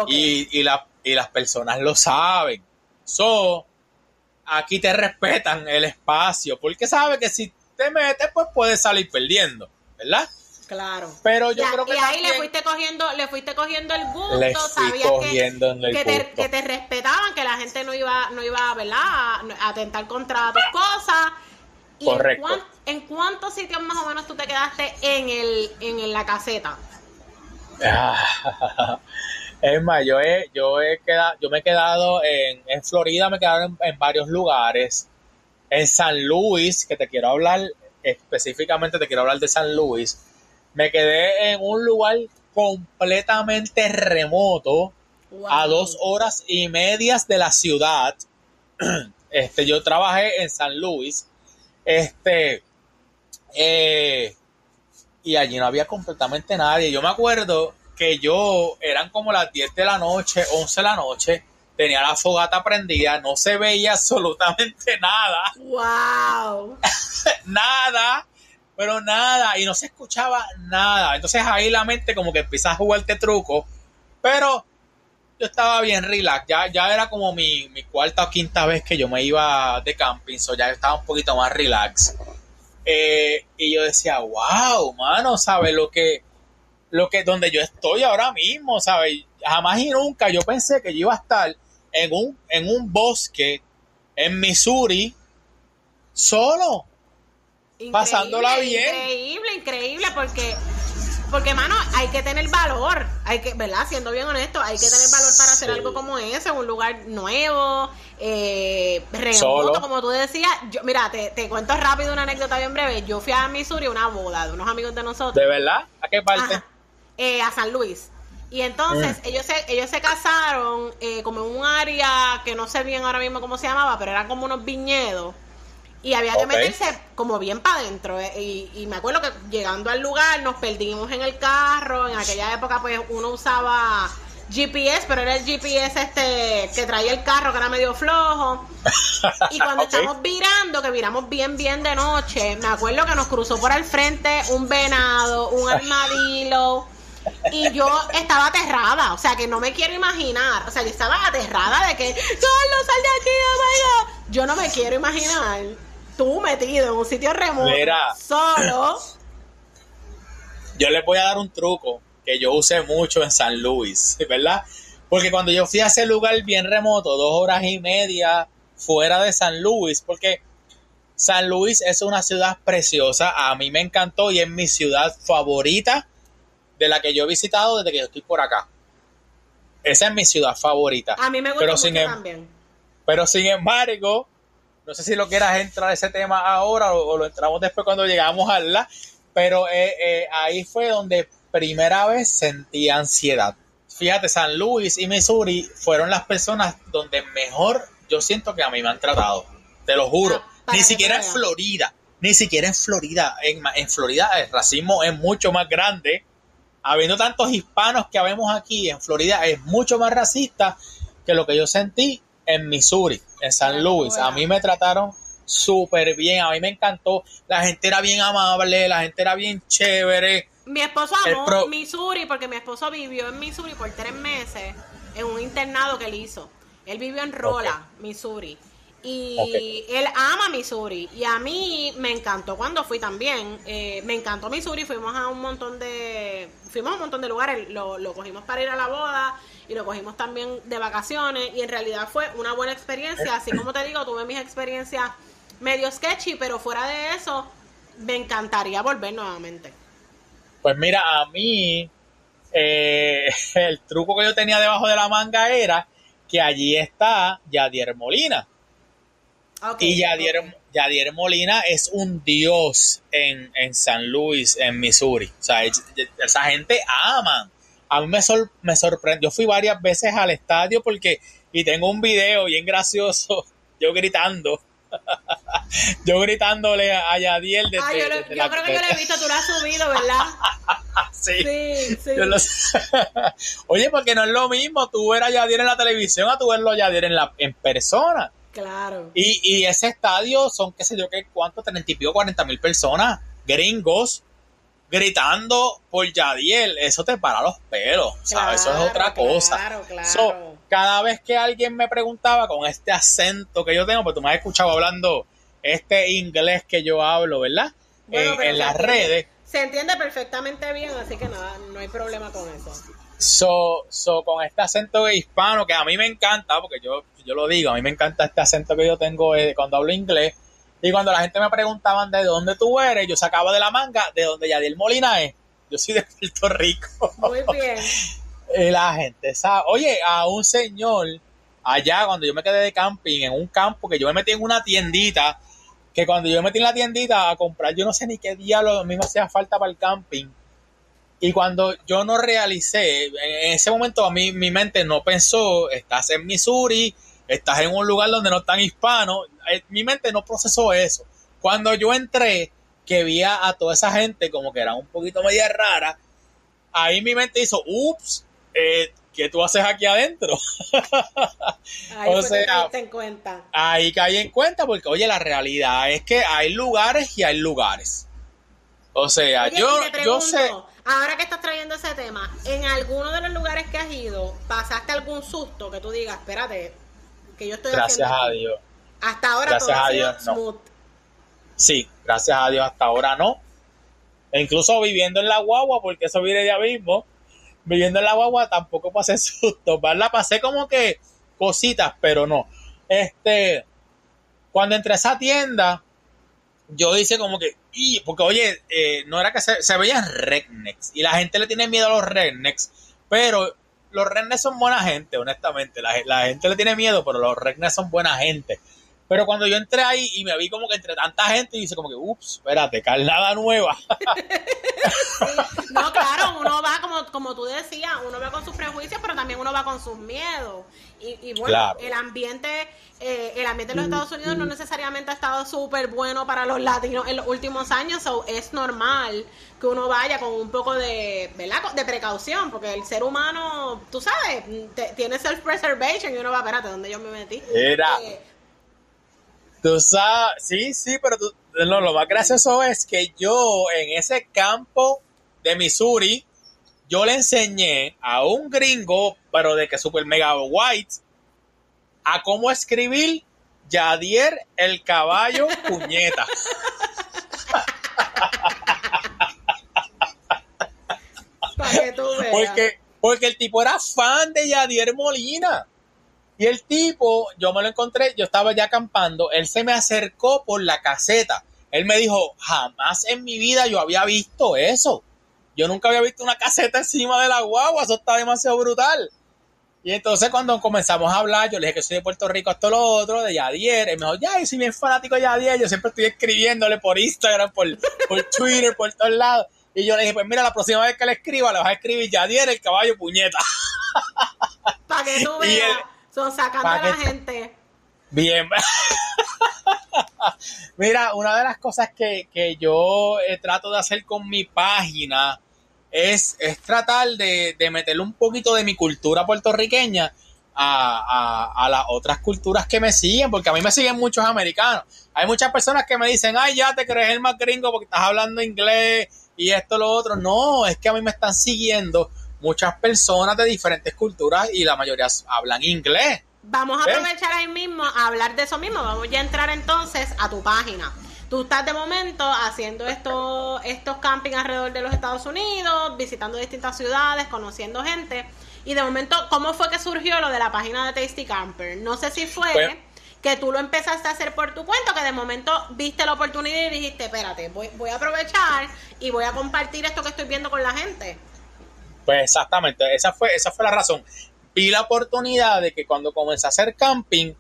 Y, y, la- y las personas lo saben. So, aquí te respetan el espacio, porque sabe que si te metes, pues puedes salir perdiendo, ¿verdad? Claro. Pero yo Ya, creo que y ahí le fuiste cogiendo, le fuiste cogiendo el gusto, le sabías que, cogiendo en el que, te, que te respetaban, que la gente no iba, no iba, ¿verdad? A, atentar contra tus cosas. ¿Y Correcto. En, cuán- en cuántos sitios más o menos tú te quedaste en el, en la caseta? Ah, Es más, yo he, yo he quedado, yo me he quedado en, en Florida, me he quedado en, en varios lugares. En San Luis, que te quiero hablar, específicamente te quiero hablar de San Luis, me quedé en un lugar completamente remoto, Wow. a dos horas y medias de la ciudad. Este, yo trabajé en San Luis. Este, eh, y allí no había completamente nadie. Yo me acuerdo que yo, eran como las 10 de la noche, 11 de la noche, tenía la fogata prendida, no se veía absolutamente nada, Wow. nada, pero nada, y no se escuchaba nada. Entonces ahí la mente como que empieza a jugarte truco, pero yo estaba bien relax, ya, ya era como mi, mi cuarta o quinta vez que yo me iba de camping, so ya estaba un poquito más relax. Eh, y yo decía, wow, mano, ¿sabes? Lo que, lo que, donde yo estoy ahora mismo, ¿sabes? Jamás y nunca yo pensé que yo iba a estar en un, en un bosque en Missouri solo. Increíble, Pasándola bien. Increíble, increíble, porque, porque, mano, hay que tener valor. Hay que, ¿verdad? Siendo bien honesto, hay que tener valor para hacer Sí. algo como ese, un lugar nuevo, eh, remoto, Solo. como tú decías. Yo, mira, te, te cuento rápido una anécdota bien breve. Yo fui a Missouri a una boda de unos amigos de nosotros. ¿De verdad? ¿A qué parte? Ajá. Eh, a San Luis. Y entonces Mm. ellos se, ellos se casaron eh, como en un área que no sé bien ahora mismo cómo se llamaba, pero eran como unos viñedos. Y había que meterse como bien para adentro. eh, y, y me acuerdo que llegando al lugar nos perdimos en el carro. En aquella época pues uno usaba GPS, pero era el GPS este que traía el carro que era medio flojo. Y cuando Ok. estamos virando, que viramos bien, bien de noche, me acuerdo que nos cruzó por el frente un venado, un armadillo. Y yo estaba aterrada, o sea que no me quiero imaginar, o sea, yo estaba aterrada de que, Carlos, sal de aquí, oh my God". Yo no me quiero imaginar tú metido en un sitio remoto, Mira. solo. yo les voy a dar un truco que yo usé mucho en San Luis, ¿verdad? Porque cuando yo fui a ese lugar bien remoto, dos horas y media fuera de San Luis, porque San Luis es una ciudad preciosa, a mí me encantó y es mi ciudad favorita de la que yo he visitado desde que yo estoy por acá. Esa es mi ciudad favorita. A mí me gusta Pero mucho sin em- también. Pero sin embargo, no sé si lo quieras entrar a ese tema ahora o, o lo entramos después cuando llegamos a la. Pero eh, eh, ahí fue donde primera vez sentí ansiedad. Fíjate, San Luis y Missouri fueron las personas donde mejor yo siento que a mí me han tratado. Te lo juro. Ah, ni siquiera en. Florida. Ni siquiera en Florida. En, en Florida el racismo es mucho más grande. Habiendo tantos hispanos que habemos aquí, en Florida es mucho más racista que lo que yo sentí en Missouri, en San Luis. A mí me trataron súper bien, a mí me encantó. La gente era bien amable, la gente era bien chévere. Mi esposo amó pro- Missouri porque mi esposo vivió en Missouri por tres meses en un internado que él hizo. Él vivió en Rolla, Missouri. Y él ama Missouri. Y a mí me encantó cuando fui también. Eh, me encantó Missouri. Fuimos a un montón de. Fuimos a un montón de lugares. Lo, lo cogimos para ir a la boda. Y lo cogimos también de vacaciones. Y en realidad fue una buena experiencia. Así como te digo, tuve mis experiencias medio sketchy. Pero fuera de eso, me encantaría volver nuevamente. Pues mira, a mí eh, el truco que yo tenía debajo de la manga era que allí está Yadier Molina. Ok, Y Yadier. Yadier Molina es un dios en, en San Luis, en Missouri. O sea, es- esa gente ama. A mí me, sor- me sorprendió. Yo fui varias veces al estadio porque, y tengo un video bien gracioso, yo gritando. yo gritándole a Yadier desde, Ah, yo, lo- desde yo la- creo que yo lo he visto, tú lo has subido, ¿verdad? Sí. Sí, sí. Lo. Oye, porque no es lo mismo tú ver a Yadier en la televisión a tú verlo a Yadier en, la, en persona. Claro. Y, y ese estadio son, qué sé yo, qué, cuánto, treinta y pico, cuarenta mil personas, gringos, gritando por Yadier. Eso te para los pelos, ¿sabes? Eso es otra cosa. Claro, claro. So, cada vez que alguien me preguntaba con este acento que yo tengo, pues tú me has escuchado hablando este inglés que yo hablo, ¿verdad? Bueno, en las entiende- redes. Se entiende perfectamente bien, así que nada, no hay problema con eso. So, so, con este acento hispano que a mí me encanta, porque yo, yo lo digo, a mí me encanta este acento que yo tengo eh, cuando hablo inglés. Y cuando la gente me preguntaban de dónde tú eres, yo sacaba de la manga de donde Yadiel Molina es. Yo soy de Puerto Rico. Muy bien. Y la gente sabe. Oye, a un señor allá, cuando yo me quedé de camping, en un campo, que yo me metí en una tiendita, que cuando yo me metí en la tiendita a comprar, yo no sé ni qué diablo a mí me hacía falta para el camping. Y cuando yo no realicé, en ese momento a mí mi mente no pensó, estás en Missouri, estás en un lugar donde no están hispanos, eh, mi mente no procesó eso. Cuando yo entré, que vi a, toda esa gente como que era un poquito media rara, ahí mi mente hizo, ups, eh, ¿qué tú haces aquí adentro? Ahí O sea, caíste en cuenta. Ahí caí en cuenta porque, oye, la realidad es que hay lugares y hay lugares. O sea, Oye, yo, yo sé, ahora que estás trayendo ese tema, ¿en alguno de los lugares que has ido pasaste algún susto que tú digas, espérate, que yo estoy gracias haciendo a aquí"? Dios. Hasta ahora Gracias todo ha a sido Dios, no. Sí, gracias a Dios hasta ahora no. E incluso viviendo en la guagua, porque eso viene ya mismo, viviendo en la guagua tampoco pasé susto, ¿verdad? Pasé como que cositas, pero no. Este, cuando entré a esa tienda, yo hice como que, y, porque oye, eh, no era que se, se veían rednecks, y la gente le tiene miedo a los rednecks, pero los rednecks son buena gente, honestamente. La, la gente le tiene miedo, pero los rednecks son buena gente. Pero cuando yo entré ahí y me vi como que entre tanta gente, y dice como que, ups, espérate, carnada nueva. No, claro, uno va, como, como tú decías, uno va con sus prejuicios, pero también uno va con sus miedos. Y, y bueno, Claro. el ambiente eh, el ambiente de los Estados Unidos no necesariamente ha estado súper bueno para los latinos en los últimos años, so es normal que uno vaya con un poco de, ¿verdad? de precaución, porque el ser humano, tú sabes, te- tiene self-preservation y uno va, espérate, ¿dónde yo me metí? Era. Eh, Tú sabes, sí, sí, pero tú- no, lo más gracioso es que yo en ese campo de Missouri, yo le enseñé a un gringo, pero de que super mega white, a cómo escribir Yadier el caballo puñeta. para que tú veas. Porque, porque el tipo era fan de Yadier Molina. Y el tipo, yo me lo encontré, yo estaba ya acampando, él se me acercó por la caseta. Él me dijo, jamás en mi vida yo había visto eso. Yo nunca había visto una caseta encima de la guagua, eso está demasiado brutal. Y entonces cuando comenzamos a hablar, yo le dije que soy de Puerto Rico, esto lo otro, de Yadier. Y me dijo, ya, yo soy bien fanático de Yadier. Yo siempre estoy escribiéndole por Instagram, por, por Twitter, por todos lados. Y yo le dije, pues mira, la próxima vez que le escriba, le vas a escribir Yadier, el caballo puñeta. Para que tú veas, son sacando a la gente. Bien. mira, una de las cosas que, que yo eh, trato de hacer con mi página es, es tratar de, de, meterle un poquito de mi cultura puertorriqueña a, a, a, las otras culturas que me siguen, porque a mí me siguen muchos americanos. Hay muchas personas que me dicen, ay, ya te crees el más gringo porque estás hablando inglés y esto, lo otro. No, es que a mí me están siguiendo muchas personas de diferentes culturas y la mayoría hablan inglés. Vamos a aprovechar ahí mismo a hablar de eso mismo. Vamos ya a entrar entonces a tu página. Tú estás de momento haciendo estos, estos camping alrededor de los Estados Unidos, visitando distintas ciudades, conociendo gente. Y de momento, ¿cómo fue que surgió lo de la página de Tasty Camper? No sé si fue pues, que tú lo empezaste a hacer por tu cuenta, que de momento viste la oportunidad y dijiste, espérate, voy, voy a aprovechar y voy a compartir esto que estoy viendo con la gente. Pues exactamente, esa fue, esa fue la razón. Vi la oportunidad de que cuando comencé a hacer camping,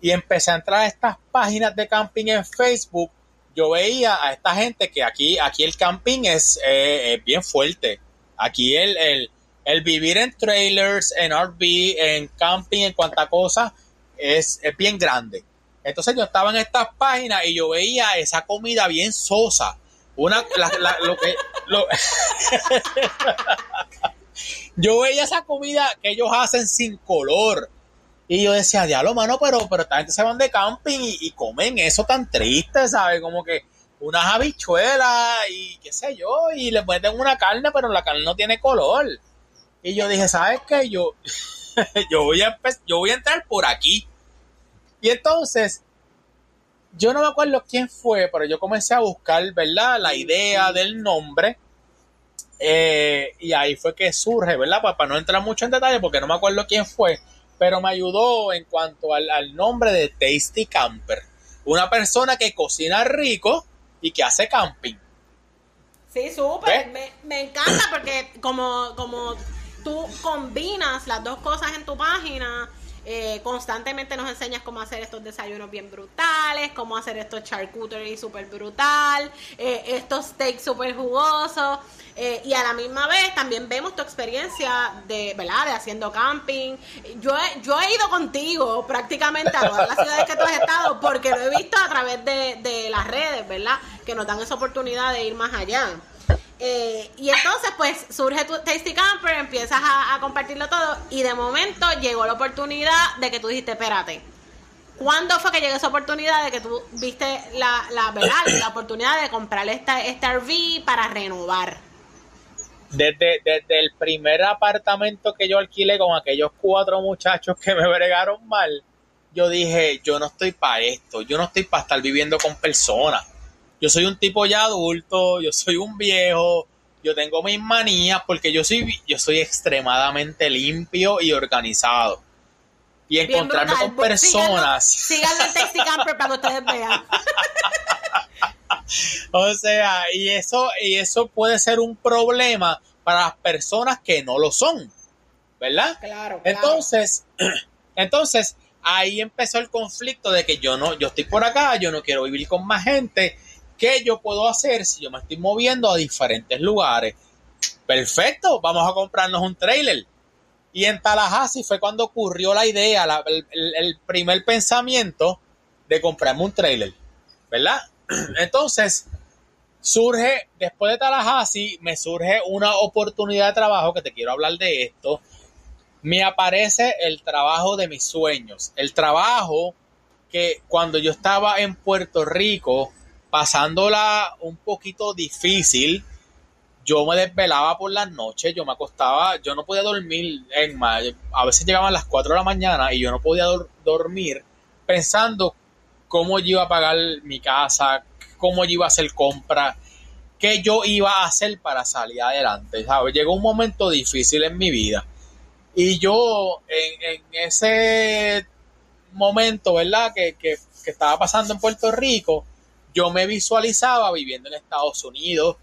y empecé a entrar a estas páginas de camping en Facebook, yo veía a esta gente que aquí, aquí el camping es, eh, bien fuerte. Aquí el, el, el, vivir en trailers, en RV, en camping, en cuanta cosa, es, es bien grande. Entonces yo estaba en estas páginas y yo veía esa comida bien sosa. Una, lo que, yo veía esa comida que ellos hacen sin color y yo decía, diablo, mano, pero, pero esta gente se van de camping y, comen eso tan triste, ¿sabes? Como que unas habichuelas y qué sé yo, y le meten una carne, pero la carne no tiene color. Y yo dije, ¿sabes qué? Yo, yo, voy a yo voy a entrar por aquí. Y entonces, yo no me acuerdo quién fue, pero yo comencé a buscar, ¿verdad? La idea del nombre. Eh, y ahí fue que surge, ¿verdad? Para, para no entrar mucho en detalle, porque no me acuerdo quién fue pero me ayudó en cuanto al, nombre de Tasty Camper. Una persona que cocina rico y que hace camping. Sí, súper. Me, me, encanta porque como, como tú combinas las dos cosas en tu página, eh, constantemente nos enseñas cómo hacer estos desayunos bien brutales, cómo hacer estos charcuterie súper brutal, eh, estos steaks súper jugosos. Eh, y a la misma vez también vemos tu experiencia de, ¿verdad? De haciendo camping. Yo he, yo he ido contigo prácticamente a todas las ciudades que tú has estado porque lo he visto a través de, de las redes, ¿verdad? Que nos dan esa oportunidad de ir más allá. Eh, y entonces, pues surge tu Tasty Camper, empiezas a, compartirlo todo. Y de momento llegó la oportunidad de que tú dijiste: Espérate, ¿cuándo fue que llegó esa oportunidad de que tú viste la, la, la oportunidad de comprar esta, esta RV para renovar? Desde, desde el primer apartamento que yo alquilé con aquellos cuatro muchachos que me bregaron mal, yo dije: Yo no estoy para esto, yo no estoy para estar viviendo con personas yo soy un tipo ya adulto, yo soy un viejo, yo tengo mis manías porque yo soy, yo soy extremadamente limpio y organizado. Y encontrarme con personas. Síganlo en Tasty Camper para que ustedes vean. o sea, y eso, y eso puede ser un problema para las personas que no lo son. ¿Verdad? Claro. claro. Entonces, entonces, ahí empezó el conflicto de que yo no, yo estoy por acá, yo no quiero vivir con más gente ¿Qué yo puedo hacer si yo me estoy moviendo a diferentes lugares? Perfecto, vamos a comprarnos un trailer. Y en Tallahassee fue cuando ocurrió la idea, el, primer pensamiento de comprarme un trailer, ¿verdad? Entonces, surge, después de Tallahassee, me surge una oportunidad de trabajo, que te quiero hablar de esto. Me aparece el trabajo de mis sueños, el trabajo que cuando yo estaba en Puerto Rico, pasándola un poquito difícil, yo me desvelaba por las noches, yo me acostaba, yo no podía dormir, en a veces llegaban las 4 de la mañana y yo no podía dormir pensando cómo yo iba a pagar mi casa, cómo yo iba a hacer compra, qué yo iba a hacer para salir adelante, ¿sabes? Llegó un momento difícil en mi vida y yo en, ese momento, ¿verdad? Que, que estaba pasando en Puerto Rico, yo me visualizaba viviendo en Estados Unidos,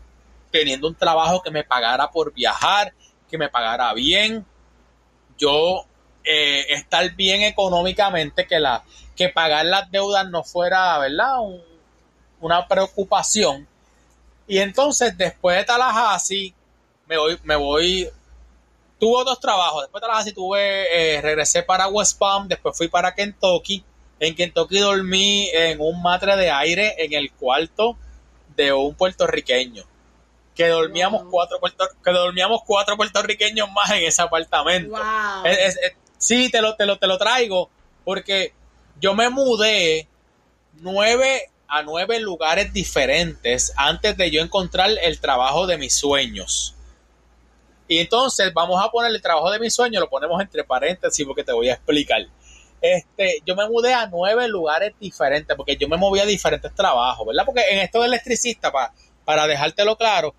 teniendo un trabajo que me pagara por viajar, que me pagara bien. Yo eh, estar bien económicamente, que, la, que pagar las deudas no fuera, ¿verdad? una preocupación. Y entonces, después de Tallahassee, me voy, me voy, tuve otros trabajos. Después de Tallahassee tuve, eh, regresé para West Palm, después fui para Kentucky. En Kentucky dormí en un matre de aire en el cuarto de un puertorriqueño. Que dormíamos, cuatro, que dormíamos cuatro puertorriqueños más en ese apartamento. sí, te lo, te, lo, te lo traigo porque yo me mudé nueve a nueve lugares diferentes antes de yo encontrar el trabajo de mis sueños. Y entonces vamos a poner el trabajo de mis sueños, lo ponemos entre paréntesis porque te voy a explicar. Este, yo me mudé a nueve lugares diferentes porque yo me movía a diferentes trabajos, ¿verdad? Porque en esto de electricista, para, para dejártelo claro,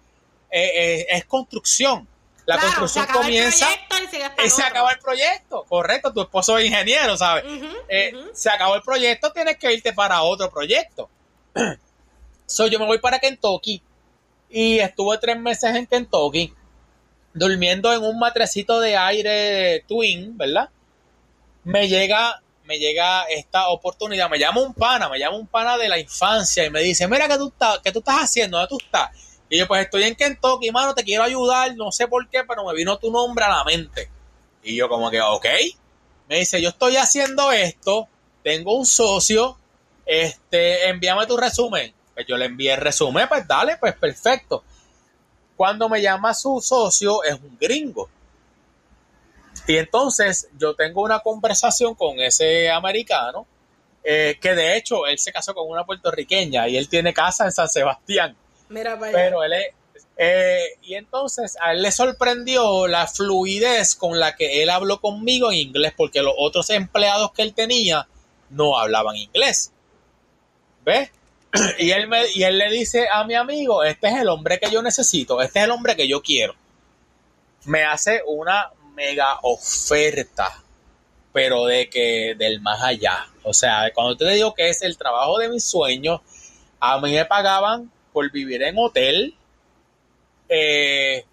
eh, eh, es construcción. La construcción comienza y, se, acaba el proyecto. Correcto, tu esposo es ingeniero, ¿sabes? Eh, se acabó el proyecto, tienes que irte para otro proyecto. so, yo me voy para Kentucky y estuve tres meses en Kentucky durmiendo en un matrecito de aire twin, ¿verdad? Me llega, me llega esta oportunidad, me llama un pana, me llama un pana de la infancia y me dice, mira, ¿qué tú, estás, qué tú estás haciendo? ¿Dónde tú estás? Y yo, pues estoy en Kentucky, mano, te quiero ayudar, no sé por qué, pero me vino tu nombre a la mente. Y yo como que, ok. Me dice, yo estoy haciendo esto, tengo un socio, este, envíame tu resumen. Pues yo le envié el resumen, pues dale, pues perfecto. Cuando me llama su socio, es un gringo. Y entonces yo tengo una conversación con ese americano, eh, que de hecho él se casó con una puertorriqueña y él tiene casa en San Sebastián. Mira, Pero él es, eh, y entonces a él le sorprendió la fluidez con la que él habló conmigo en inglés, porque los otros empleados que él tenía no hablaban inglés. ¿Ves? Y él, me, y él le dice a mi amigo, este es el hombre que yo necesito, este es el hombre que yo quiero. Me hace una mega oferta, pero de que del más allá. O sea, cuando te digo que es el trabajo de mis sueños, a mí me pagaban por vivir en hotel. Eh,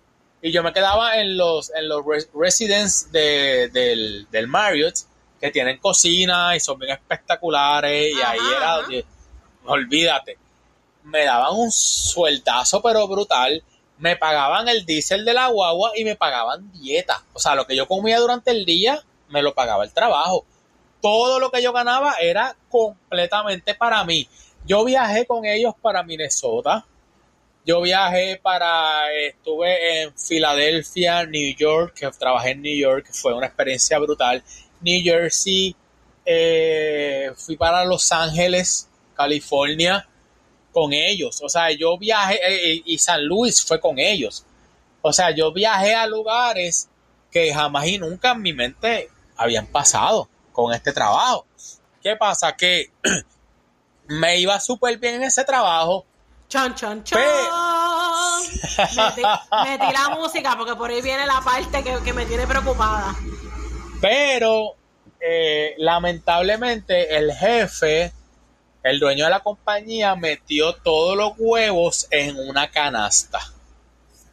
y yo me quedaba en los, en los residents del, del, Marriott, que tienen cocina y son bien espectaculares. y ahí era, olvídate, me daban un sueldazo, pero brutal. Me pagaban el diésel de la guagua y me pagaban dieta. O sea, lo que yo comía durante el día, me lo pagaba el trabajo. Todo lo que yo ganaba era completamente para mí. Yo viajé con ellos para Minnesota. Yo viajé para, estuve en Filadelfia, New York, que trabajé en New York, fue una experiencia brutal. New Jersey, eh, fui para Los Ángeles, California, con ellos. O sea, yo viajé, eh, eh, y San Luis fue con ellos. O sea, yo viajé a lugares que jamás y nunca en mi mente habían pasado con este trabajo. ¿Qué pasa? Que me iba súper bien en ese trabajo. Chon, chon, chon. metí, la música porque por ahí viene la parte que, me tiene preocupada. Pero eh, lamentablemente el jefe, el dueño de la compañía, metió todos los huevos en una canasta.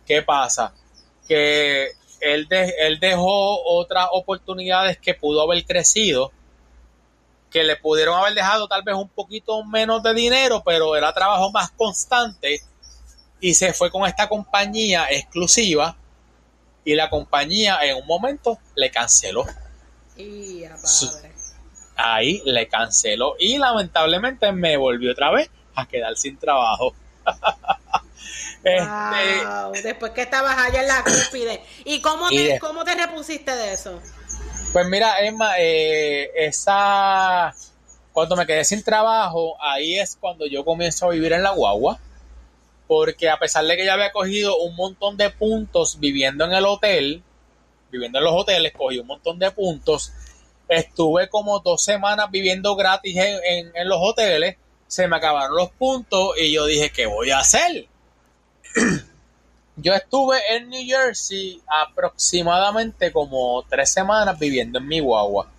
¿Qué pasa? Que él, él dejó otras oportunidades que pudo haber crecido que le pudieron haber dejado tal vez un poquito menos de dinero, pero era trabajo más constante y se fue con esta compañía exclusiva y la compañía en un momento le canceló. Y Ahí le canceló y lamentablemente me volvió otra vez a quedar sin trabajo. Este, Después que estabas allá en la cúspide. ¿Y cómo te, cómo te repusiste de eso? Pues mira, Emma, eh, esa cuando me quedé sin trabajo, ahí es cuando yo comienzo a vivir en la guagua, porque a pesar de que ya había cogido un montón de puntos viviendo en el hotel, viviendo en los hoteles, cogí un montón de puntos, estuve como dos semanas viviendo gratis en, en los hoteles, se me acabaron los puntos y yo dije, ¿qué voy a hacer? Yo estuve en New Jersey aproximadamente como tres semanas viviendo en mi guagua.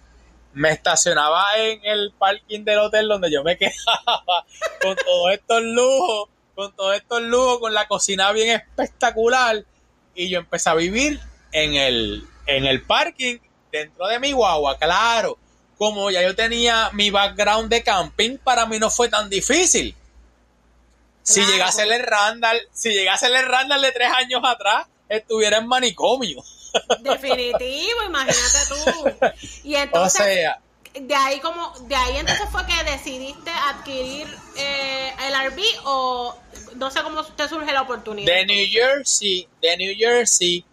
Me estacionaba en el parking del hotel donde yo me quedaba con todos estos lujos, con todos estos lujos, con la cocina bien espectacular. Y yo empecé a vivir en el, en el parking dentro de mi guagua, claro. Como ya yo tenía mi background de camping, para mí no fue tan difícil. Si llegase el Randall, si llegase el Randall de tres años atrás, estuviera en manicomio. Definitivo, imagínate tú. Y entonces, o sea, de ahí como, de ahí entonces fue que decidiste adquirir eh, el RV o no sé cómo te surge la oportunidad. De New Jersey, de New Jersey,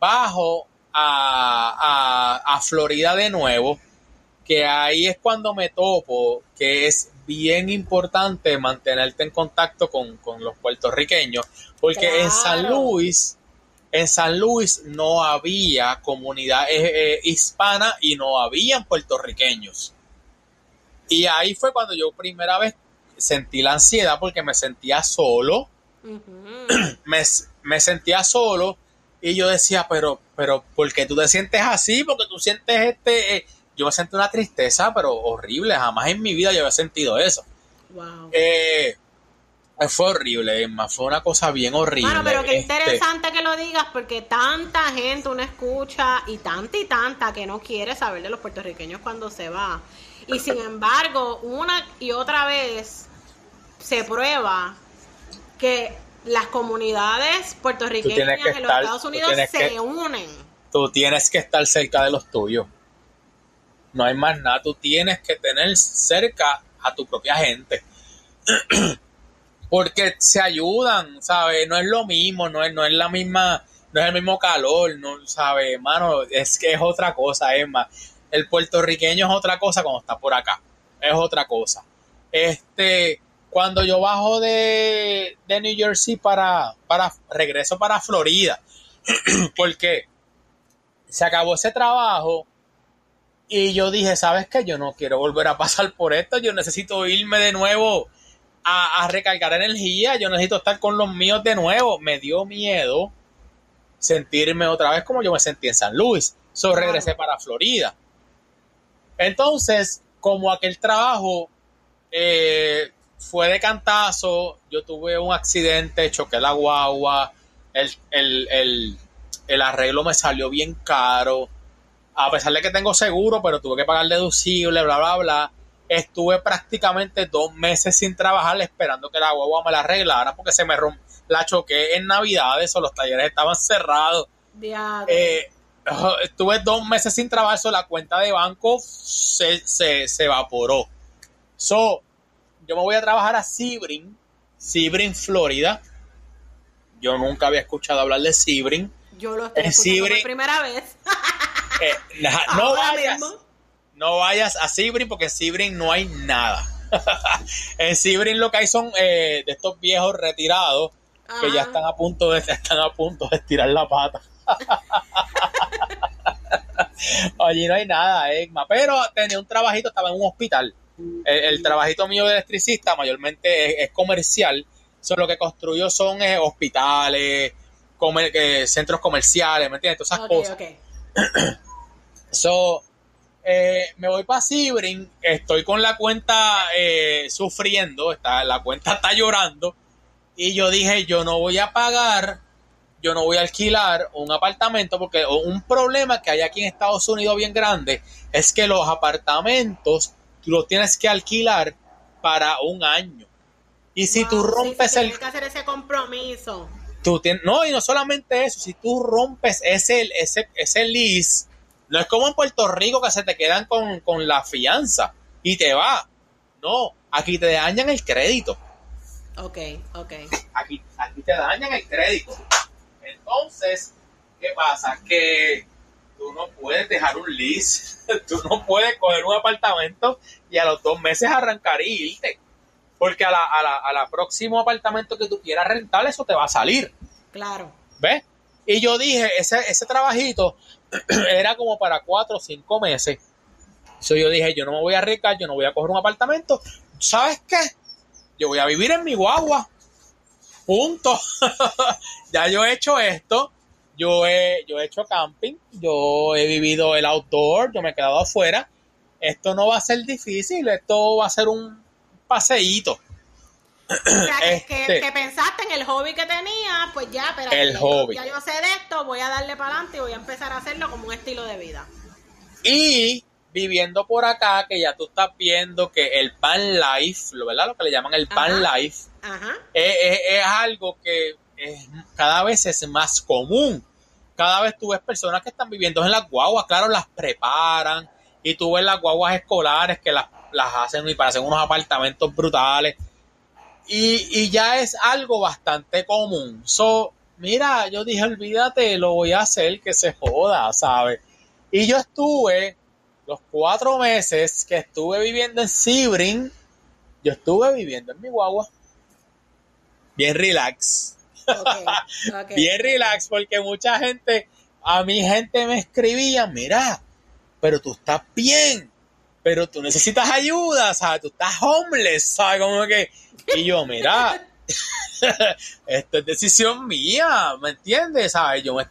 bajo a, a, a Florida de nuevo, que ahí es cuando me topo, que es bien importante mantenerte en contacto con, con los puertorriqueños, porque en San Luis en San Luis no había comunidad eh, eh, hispana y no habían puertorriqueños. Y ahí fue cuando yo primera vez sentí la ansiedad porque me sentía solo. me, sentía solo y yo decía, pero, pero, ¿por qué tú te sientes así? Porque tú sientes este... Eh, yo me sentí una tristeza, pero horrible. Jamás en mi vida yo había sentido eso. Wow. Fue horrible, Emma, fue una cosa bien horrible. Bueno, pero qué este interesante que lo digas porque tanta gente uno escucha y tanta y tanta que no quiere saber de los puertorriqueños cuando se va. Y sin embargo, una y otra vez se prueba que las comunidades puertorriqueñas en los Estados Unidos se unen. Tú tienes que estar cerca de los tuyos. No hay más nada, tú tienes que tener cerca a tu propia gente. porque se ayudan, ¿sabes? No es lo mismo, no es, no es la misma, no es el mismo calor, no, ¿sabes? Hermano, es que es otra cosa, es más. El puertorriqueño es otra cosa cuando está por acá, es otra cosa. Este, cuando yo bajo de, de New Jersey para, para, regreso para Florida, porque se acabó ese trabajo y yo dije, ¿sabes qué? Yo no quiero volver a pasar por esto, yo necesito irme de nuevo a, recargar energía, yo necesito estar con los míos de nuevo. Me dio miedo sentirme otra vez como yo me sentí en San Luis. So regresé para Florida. Entonces, como aquel trabajo eh, fue de cantazo, yo tuve un accidente, choqué la guagua, el, el, el arreglo me salió bien caro. A pesar de que tengo seguro, pero tuve que pagar deducible, bla, bla, bla estuve prácticamente dos meses sin trabajar esperando que la guagua me la arreglara porque se me rompió. La choqué en Navidades o los talleres estaban cerrados. Eh, estuve dos meses sin trabajar, so la cuenta de banco se, se, evaporó. So, yo me voy a trabajar a Sebring, Sebring, Florida. Yo nunca había escuchado hablar de Sebring. Yo lo estoy escuchando por primera vez. Eh, no vayas no vayas a Sibrin porque en Sibrin no hay nada. en Sibrin lo que hay son eh, de estos viejos retirados que ya están a punto de están a punto de estirar la pata. Allí no hay nada, Egma. Pero tenía un trabajito, estaba en un hospital. El, trabajito mío de electricista mayormente es, comercial. Lo que construyó son eh, hospitales, eh, centros comerciales, ¿me entiendes? Todas esas cosas. Okay. so, eh, me voy para Sibrin, estoy con la cuenta sufriendo, está, la cuenta está llorando, y yo dije, yo no voy a pagar, yo no voy a alquilar un apartamento, porque un problema que hay aquí en Estados Unidos bien grande es que los apartamentos tú los tienes que alquilar para un año. Y si tú rompes el... Tienes que hacer ese compromiso. Tú no, y no solamente eso, si tú rompes ese, ese, ese lease, no es como en Puerto Rico que se te quedan con, la fianza y te va. No, aquí te dañan el crédito. Ok, ok. Aquí, aquí te dañan el crédito. Entonces, ¿qué pasa? Que tú no puedes dejar un lease, tú no puedes coger un apartamento y a los dos meses arrancar y irte. Porque a la, a la, a la próximo apartamento que tú quieras rentar, eso te va a salir. Claro. ¿Ves? Y yo dije, ese, ese trabajito era como para cuatro o cinco meses. Eso yo dije, yo no me voy a arriesgar, yo no voy a coger un apartamento. ¿Sabes qué? Yo voy a vivir en mi guagua. Punto. ya yo he hecho esto. Yo he, yo he hecho camping. Yo he vivido el outdoor. Yo me he quedado afuera. Esto no va a ser difícil. Esto va a ser un paseíto. O sea, que, este, pensaste en el hobby que tenía, pues ya, pero el hobby. ya yo sé de esto, voy a darle para adelante y voy a empezar a hacerlo como un estilo de vida. Y viviendo por acá, que ya tú estás viendo que el pan life, ¿verdad? Lo que le llaman el pan life, Es, algo que cada vez es más común. Cada vez tú ves personas que están viviendo en las guaguas, claro, las preparan y tú ves las guaguas escolares que las, las hacen y parecen unos apartamentos brutales. Y, y, ya es algo bastante común. So, mira, yo dije, olvídate, lo voy a hacer, que se joda, ¿sabes? Y yo estuve los cuatro meses que estuve viviendo en Sebring, yo estuve viviendo en mi guagua. Bien relax. Bien relax, porque mucha gente, a mi gente me escribía, mira, pero tú estás bien, pero tú necesitas ayuda, ¿sabes? Tú estás homeless, ¿sabes? Como que, y yo, mira, esto es decisión mía, ¿me entiendes? ¿Sabes? Yo me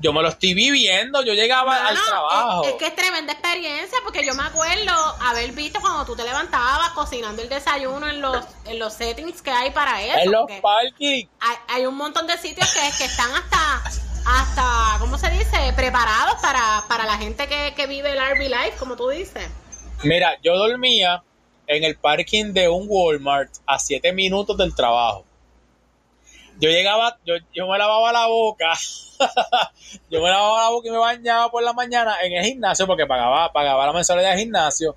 yo me lo estoy viviendo, yo llegaba al trabajo. Es, que es tremenda experiencia, porque yo me acuerdo haber visto cuando tú te levantabas cocinando el desayuno en los, en los settings que hay para eso. En los parking. Hay, un montón de sitios que, que están hasta, hasta, ¿cómo se dice? Preparados para, para la gente que, que vive el RV Life, como tú dices. Mira, yo dormía en el parking de un Walmart a siete minutos del trabajo yo llegaba, yo, yo me lavaba la boca, yo me lavaba la boca y me bañaba por la mañana en el gimnasio porque pagaba, pagaba la mensualidad del gimnasio.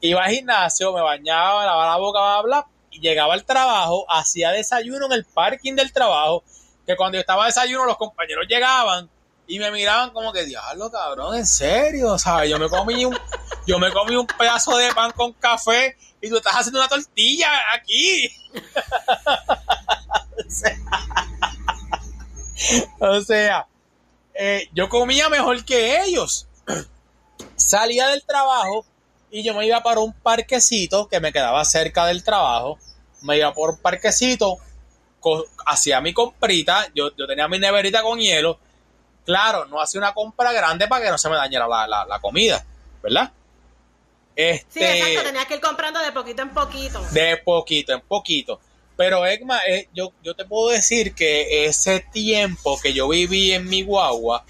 Iba al gimnasio, me bañaba, me lavaba la boca, bla, bla, y llegaba al trabajo, hacía desayuno en el parking del trabajo, que cuando yo estaba desayuno los compañeros llegaban y me miraban como que, diablo, cabrón, en serio, ¿sabes? Yo me comí un, yo me comí un pedazo de pan con café y tú estás haciendo una tortilla aquí. o sea, eh, yo comía mejor que ellos. Salía del trabajo y yo me iba para un parquecito que me quedaba cerca del trabajo. Me iba por un parquecito, hacía mi comprita, yo, tenía mi neverita con hielo. Claro, no hacía una compra grande para que no se me dañara la, comida, ¿verdad? Este, sí, exacto, tenías que ir comprando de poquito en poquito. De poquito en poquito. Pero Egma, eh, yo, yo te puedo decir que ese tiempo que yo viví en mi guagua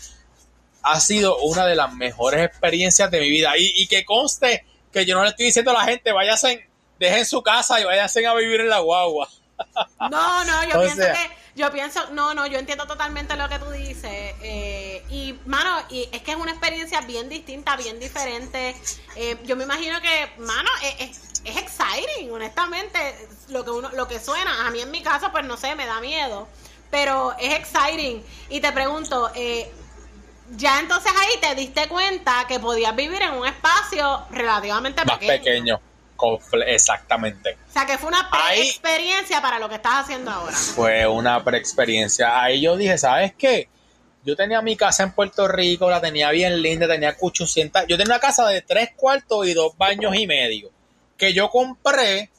ha sido una de las mejores experiencias de mi vida. Y, que conste que yo no le estoy diciendo a la gente, váyanse, dejen su casa y váyanse a vivir en la guagua. No, no, yo pienso que, yo pienso, no, no, yo entiendo totalmente lo que tú dices. Eh, y, mano, y es que es una experiencia bien distinta, bien diferente. Eh, yo me imagino que, mano, es, es exciting, honestamente, lo que uno, lo que suena. A mí en mi caso, pues no sé, me da miedo. Pero es exciting. Y te pregunto, eh, ya entonces ahí te diste cuenta que podías vivir en un espacio relativamente Más pequeño. Exactamente. O sea, que fue una pre-experiencia para lo que estás haciendo ahora. Fue una pre-experiencia. Ahí yo dije, ¿sabes qué? Yo tenía mi casa en Puerto Rico, la tenía bien linda, tenía 800. Yo tenía una casa de tres cuartos y dos baños y medio que yo compré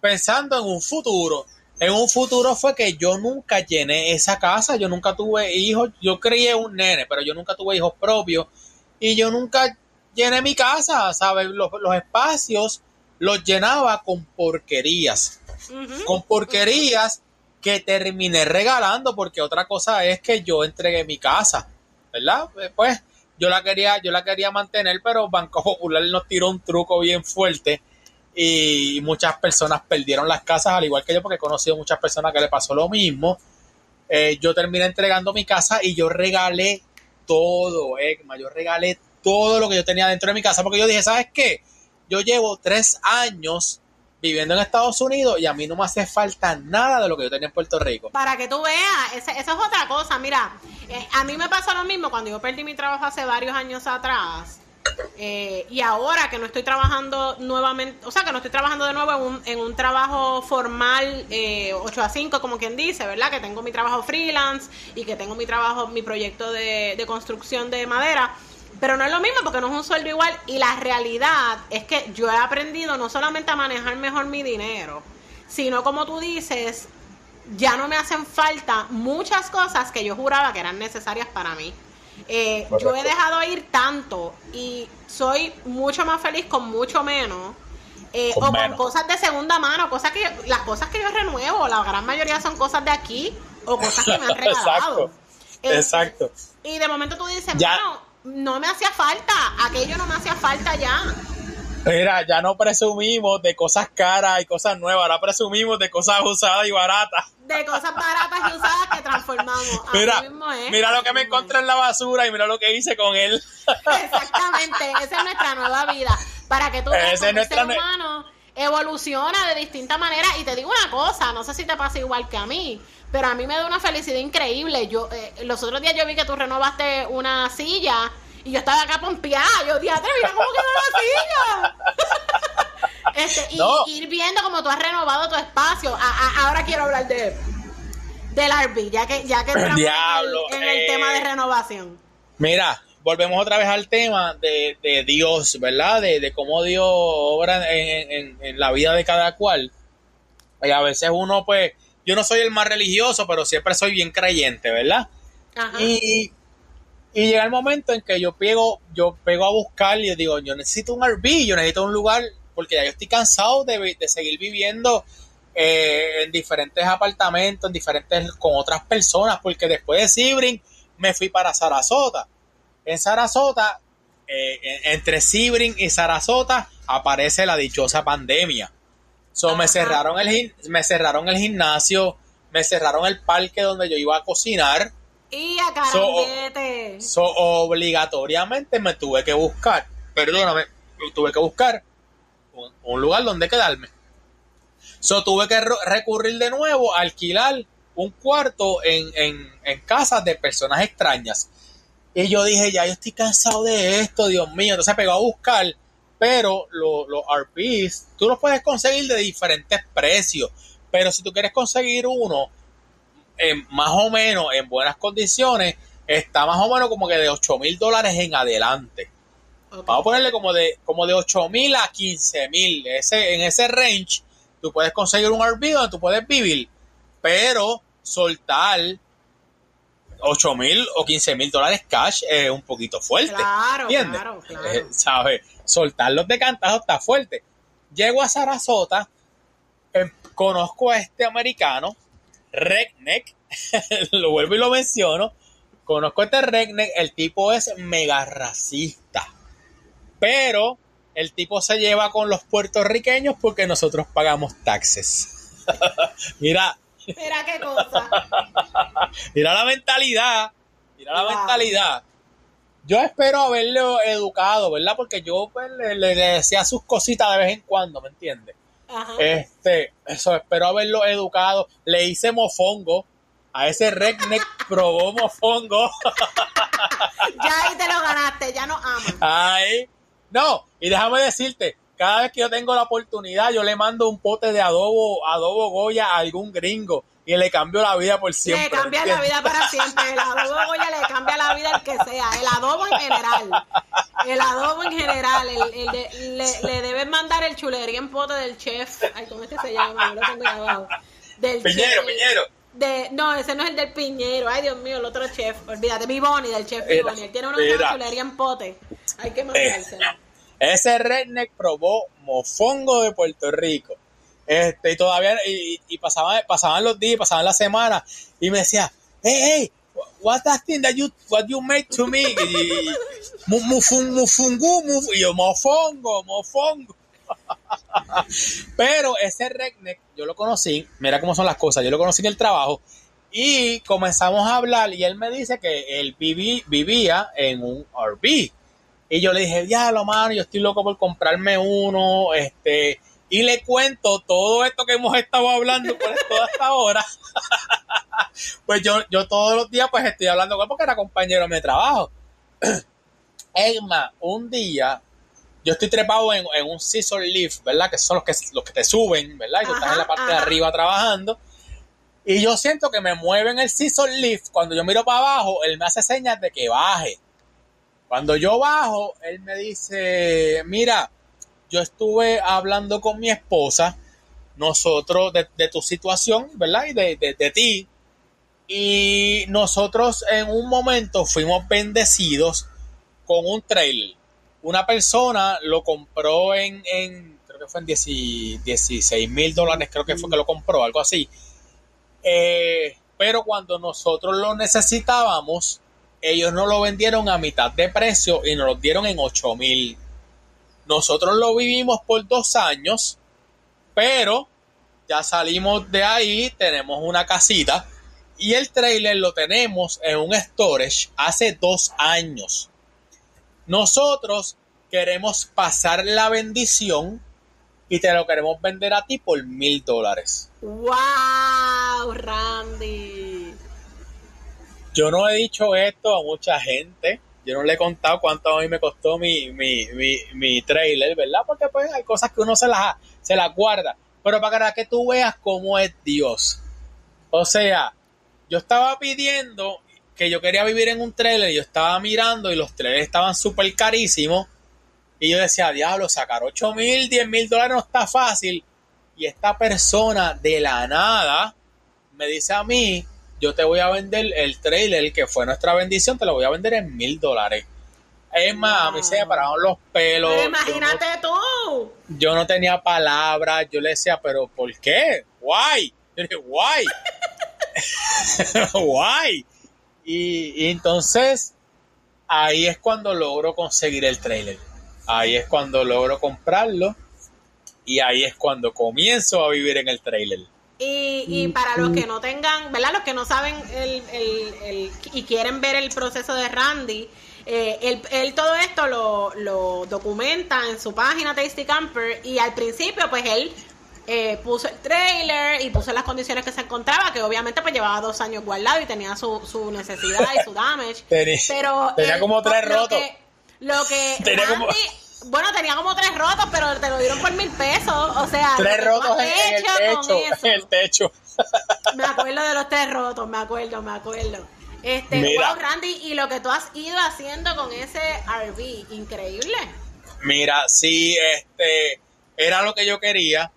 pensando en un futuro. En un futuro fue que yo nunca llené esa casa, yo nunca tuve hijos, yo crié un nene, pero yo nunca tuve hijos propios y yo nunca llené mi casa, ¿sabes? Los, espacios los llenaba con porquerías, con porquerías que terminé regalando porque otra cosa es que yo entregué mi casa, ¿verdad? Pues yo la quería, yo la quería mantener, pero Banco Popular nos tiró un truco bien fuerte y muchas personas perdieron las casas, al igual que yo, porque he conocido muchas personas que le pasó lo mismo. Eh, yo terminé entregando mi casa y yo regalé todo, Egma, yo regalé todo lo que yo tenía dentro de mi casa, porque yo dije, ¿sabes qué? Yo llevo tres años viviendo en Estados Unidos y a mí no me hace falta nada de lo que yo tenía en Puerto Rico. Para que tú veas, esa, es otra cosa. Mira, eh, a mí me pasó lo mismo cuando yo perdí mi trabajo hace varios años atrás. Eh, y ahora que no estoy trabajando nuevamente, o sea, que no estoy trabajando de nuevo en un, trabajo formal eh, 8 a 5, como quien dice, ¿verdad? Que tengo mi trabajo freelance y que tengo mi trabajo, mi proyecto de, de construcción de madera. Pero no es lo mismo porque no es un sueldo igual. Y la realidad es que yo he aprendido no solamente a manejar mejor mi dinero, sino como tú dices, ya no me hacen falta muchas cosas que yo juraba que eran necesarias para mí. Eh, yo he dejado ir tanto y soy mucho más feliz con mucho menos. Eh, o con cosas de segunda mano, cosas que las cosas que yo renuevo, la gran mayoría son cosas de aquí o cosas que me han regalado. Exacto. Eh, Exacto. Y de momento tú dices, bueno, no me hacía falta, aquello no me hacía falta ya. Mira, ya no presumimos de cosas caras y cosas nuevas, ahora presumimos de cosas usadas y baratas. De cosas baratas y usadas que transformamos. Mira, mira lo que me encontré en la basura y mira lo que hice con él. Exactamente, esa es nuestra nueva vida. Para que tú veas como ser humano evoluciona de distinta manera. Y te digo una cosa, no sé si te pasa igual que a mí, pero a mí me da una felicidad increíble. Yo eh, Los otros días yo vi que tú renovaste una silla y yo estaba acá pompeada. Yo, diatre, mira cómo quedó la silla. este, y ir viendo cómo tú has renovado tu espacio. ahora quiero hablar de del RV, ya que, ya que entramos en el, eh. tema de renovación. Mira, volvemos otra vez al tema de, de Dios, ¿verdad? De, de, cómo Dios obra en, en, en, la vida de cada cual. Y a veces uno, pues, yo no soy el más religioso, pero siempre soy bien creyente, ¿verdad? Ajá. Y, y llega el momento en que yo pego, yo pego a buscar y digo, yo necesito un RV, yo necesito un lugar, porque ya yo estoy cansado de, seguir viviendo eh, en diferentes apartamentos, en diferentes, con otras personas, porque después de Sibrin me fui para Sarasota. En Sarasota, eh, entre Sibrin y Sarasota, aparece la dichosa pandemia. So, me cerraron el me cerraron el gimnasio, me cerraron el parque donde yo iba a cocinar y a. So, obligatoriamente me tuve que buscar, perdóname, tuve que buscar un, lugar donde quedarme. So, tuve que recurrir de nuevo a alquilar un cuarto en, en, en casas de personas extrañas. Y yo dije, ya yo estoy cansado de esto, Dios mío. Entonces pegó a buscar, pero los, los RPs, tú los puedes conseguir de diferentes precios. Pero si tú quieres conseguir uno más o menos en buenas condiciones, está más o menos como que de 8 mil dólares en adelante. Vamos a ponerle como de, como de 8 mil a 15 mil. Ese, en ese range, tú puedes conseguir un RV donde tú puedes vivir, pero soltar 8 mil o 15 mil dólares cash es un poquito fuerte. Claro, claro, claro. Eh, ¿Sabes? Soltarlos de cantazo está fuerte. Llego a Sarasota, em, conozco a este americano Redneck, lo vuelvo y lo menciono, conozco a este Redneck, el tipo es mega racista, pero el tipo se lleva con los puertorriqueños porque nosotros pagamos taxes. mira. Mira qué cosa. mira la mentalidad, mira la mentalidad. Yo espero haberlo educado, ¿verdad? Porque yo pues, le decía sus cositas de vez en cuando, ¿me entiendes? Este, eso, espero haberlo educado. Le hice mofongo. A ese redneck probó mofongo. ya ahí te lo ganaste, ya no amas. Ay, no, y déjame decirte, cada vez que yo tengo la oportunidad, yo le mando un pote de adobo, adobo Goya a algún gringo y le cambio la vida por siempre. Le cambia la vida para siempre. El adobo Goya le cambia la vida al que sea. El adobo en general. El adobo en general. El, le, le deben mandar el chulería en pote del chef. Ay, ¿cómo este se llama? Lo tengo abajo. Del Piñero, Piñero. De, no, ese no es el del Piñero. Ay, Dios mío, el otro chef. Olvídate, mi Bonnie, del chef mi Bonnie. Él tiene una chulería en pote. Hay que mandárselo. ese redneck probó mofongo de Puerto Rico este, y todavía, y, y pasaban, pasaban los días, pasaban las semanas, y me decía, hey, hey, what's that thing that you, what you made to me? Y, mufungu, y yo, mofongo, mofongo. Pero ese redneck, yo lo conocí, mira cómo son las cosas, yo lo conocí en el trabajo, y comenzamos a hablar, y él me dice que él vivía en un RV. Y yo le dije, ya lo mano, yo estoy loco por comprarme uno, este, y le cuento todo esto que hemos estado hablando por toda esta hora. pues yo, yo todos los días pues estoy hablando con él porque era compañero de trabajo. Emma, un día yo estoy trepado en, un scissor lift, ¿verdad? Que son los que, los que te suben, ¿verdad? Y tú estás en la parte de arriba trabajando. Y yo siento que me mueven el scissor lift. Cuando yo miro para abajo, él me hace señas de que baje. Cuando yo bajo, él me dice, mira, yo estuve hablando con mi esposa, nosotros, de, tu situación, ¿verdad? Y de, ti. Y nosotros en un momento fuimos bendecidos con un trailer. Una persona lo compró en, en creo que fue en 16 mil dólares, creo que fue que lo compró, algo así. Eh, pero cuando nosotros lo necesitábamos, ellos no lo vendieron a mitad de precio y nos lo dieron en 8 mil. Nosotros lo vivimos por dos años, pero ya salimos de ahí, tenemos una casita y el trailer lo tenemos en un storage hace dos años. Nosotros queremos pasar la bendición y te lo queremos vender a ti por mil dólares. ¡Wow, Randy! Yo no he dicho esto a mucha gente. Yo no le he contado cuánto a mí me costó mi, mi, mi, mi trailer, ¿verdad? Porque pues hay cosas que uno se las, se las guarda. Pero para que tú veas cómo es Dios. O sea, yo estaba pidiendo que yo quería vivir en un trailer, yo estaba mirando y los trailers estaban súper carísimos. Y yo decía, diablo, sacar 8 mil, 10 mil dólares no está fácil. Y esta persona de la nada me dice a mí, yo te voy a vender el trailer que fue nuestra bendición, te lo voy a vender en mil dólares. Es más, a mí se me pararon los pelos. Pero imagínate tú. Yo no tenía palabras, yo le decía, pero ¿por qué? Guay. Yo dije, guay. guay. Y, y, entonces ahí es cuando logro conseguir el trailer. Ahí es cuando logro comprarlo. Y ahí es cuando comienzo a vivir en el trailer. Y, y, para los que no tengan, ¿verdad? Los que no saben el, el, el, y quieren ver el proceso de Randy, eh, él, él, todo esto lo, lo, documenta en su página Tasty Camper y al principio pues él eh, puso el trailer y puso las condiciones que se encontraba, que obviamente pues llevaba dos años guardado y tenía su, su necesidad y su damage. tenía, pero tenía él, como tres lo rotos. Que, lo que Tenía Randy, como- bueno, tenía como tres rotos, pero te lo dieron por mil pesos. O sea, Tres rotos en, en el techo. En el techo. Me acuerdo de los tres rotos, me acuerdo, me acuerdo. Este, Mira. wow, Randy, y lo que tú has ido haciendo con ese RV, increíble. Mira, sí, este era lo que yo quería,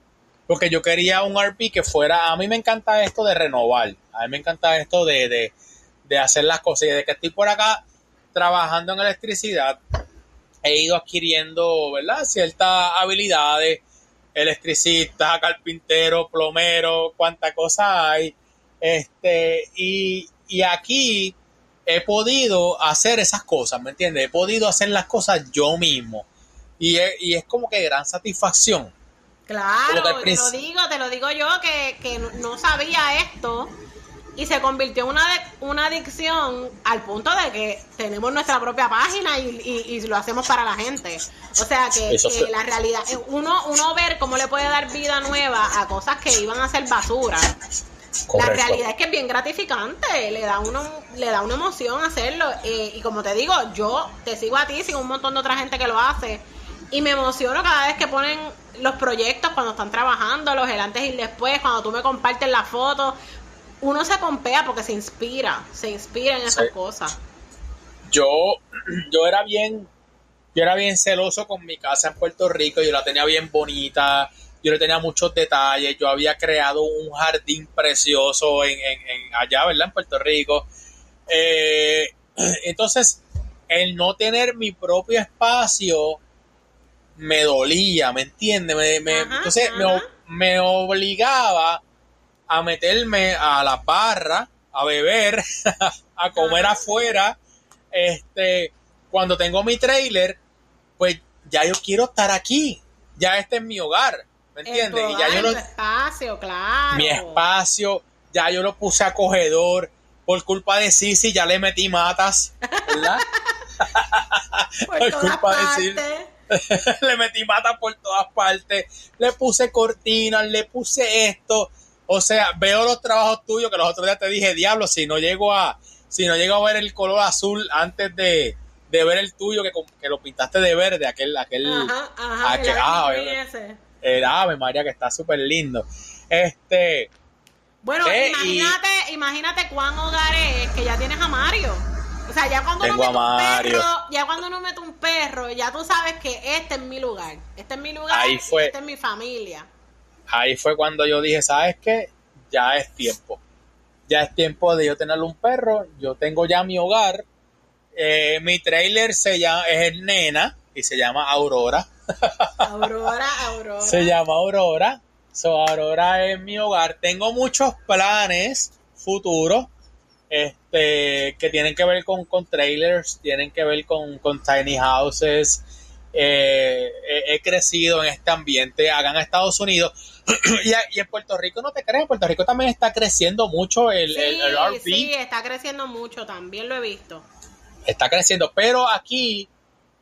porque yo quería un RP que fuera, a mí me encanta esto de renovar, a mí me encanta esto de, de, de hacer las cosas, y desde que estoy por acá trabajando en electricidad, he ido adquiriendo, ¿verdad? Ciertas habilidades, electricista, carpintero, plomero, cuánta cosa hay, este, y, y aquí he podido hacer esas cosas, ¿me entiendes? He podido hacer las cosas yo mismo. Y es, y es como que gran satisfacción. Claro, te lo digo, te lo digo yo que, que no sabía esto y se convirtió en una, de- una adicción al punto de que tenemos nuestra propia página y, y- y lo hacemos para la gente. O sea que, la realidad, eh, uno, uno ver cómo le puede dar vida nueva a cosas que iban a ser basura. La realidad es que es bien gratificante, le da uno, le da una emoción hacerlo. eh, y como te digo, yo te sigo a ti, sigo un montón de otra gente que lo hace. Y me emociono cada vez que ponen los proyectos cuando están trabajando, los el antes y el después, cuando tú me compartes las fotos. Uno se compea porque se inspira, se inspira en esas Sí. cosas. Yo, yo era bien, yo era bien celoso con mi casa en Puerto Rico, yo la tenía bien bonita, yo le tenía muchos detalles, yo había creado un jardín precioso en, en- en allá, ¿verdad? En Puerto Rico. Eh, entonces, el no tener mi propio espacio me dolía, ¿me entiendes? Me, me- Ajá, entonces me, me obligaba a meterme a la barra, a beber, a comer Ajá. afuera. Este, cuando tengo mi trailer, pues ya yo quiero estar aquí. Ya este es mi hogar, ¿me En entiendes? Y ya yo lo, espacio, claro. mi espacio, ya yo lo puse acogedor. Por culpa de Sisi ya le metí matas, ¿verdad? Por por culpa de partes. le metí matas por todas partes, le puse cortinas, le puse esto. O sea, veo los trabajos tuyos que los otros días te dije, diablo, si no llego a, si no llego a ver el color azul antes de, de ver el tuyo que, que lo pintaste de verde, aquel, aquel, Ajá, ajá. Ah, el que- ah, ese. el ave María que está súper lindo. Este, Bueno, Eh, imagínate, imagínate cuán hogar es que ya tienes a Mario. O sea, ya cuando uno mete un Mario. perro, ya cuando uno mete un perro, ya tú sabes que este es mi lugar. Este es mi lugar, Ahí fue. esta es mi familia. Ahí fue cuando yo dije, ¿sabes qué? Ya es tiempo. Ya es tiempo de yo tener un perro. Yo tengo ya mi hogar. Eh, mi trailer se llama, es nena y se llama Aurora. Aurora, Aurora. Se llama Aurora. So, Aurora es mi hogar. Tengo muchos planes futuros. este, que tienen que ver con, con trailers, tienen que ver con, con tiny houses. Eh, he, crecido en este ambiente, hagan a Estados Unidos. y, en Puerto Rico, no te creas, en Puerto Rico también está creciendo mucho el, sí, RV. Sí, está creciendo mucho, también lo he visto. Está creciendo, pero aquí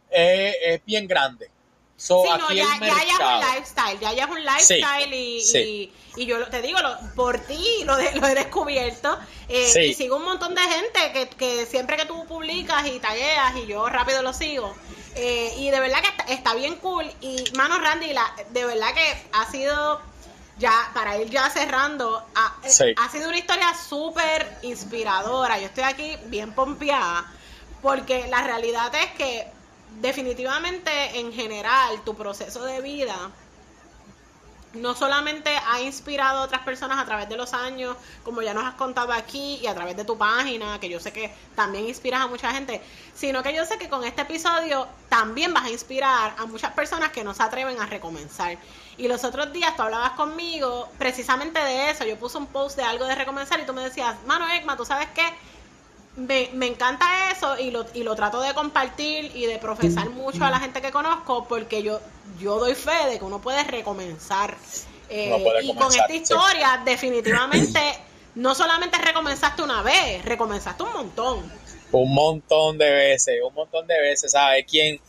es bien grande sí, no, ya, ya, es un lifestyle, ya, ya es un lifestyle y, y, yo te digo, lo, por ti lo, lo he descubierto eh, y sigo un montón de gente que, que, siempre que tú publicas y tagueas y yo rápido lo sigo eh, y de verdad que está, bien cool y mano Randy, la, de verdad que ha sido ya para ir ya cerrando, ha, eh, ha sido una historia súper inspiradora, yo estoy aquí bien pompeada porque la realidad es que definitivamente en general tu proceso de vida no solamente ha inspirado a otras personas a través de los años, como ya nos has contado aquí, y a través de tu página, que yo sé que también inspiras a mucha gente, sino que yo sé que con este episodio también vas a inspirar a muchas personas que no se atreven a recomenzar. Y los otros días tú hablabas conmigo precisamente de eso, yo puse un post de algo de recomenzar y tú me decías, mano Ekma, ¿tú sabes qué? Me, me, encanta eso y lo, y lo trato de compartir y de profesar mucho a la gente que conozco porque yo, yo doy fe de que uno puede recomenzar. Eh, y con esta historia, definitivamente, no solamente recomenzaste una vez, recomenzaste un montón. Un montón de veces, un montón de veces, ¿sabes? Quien,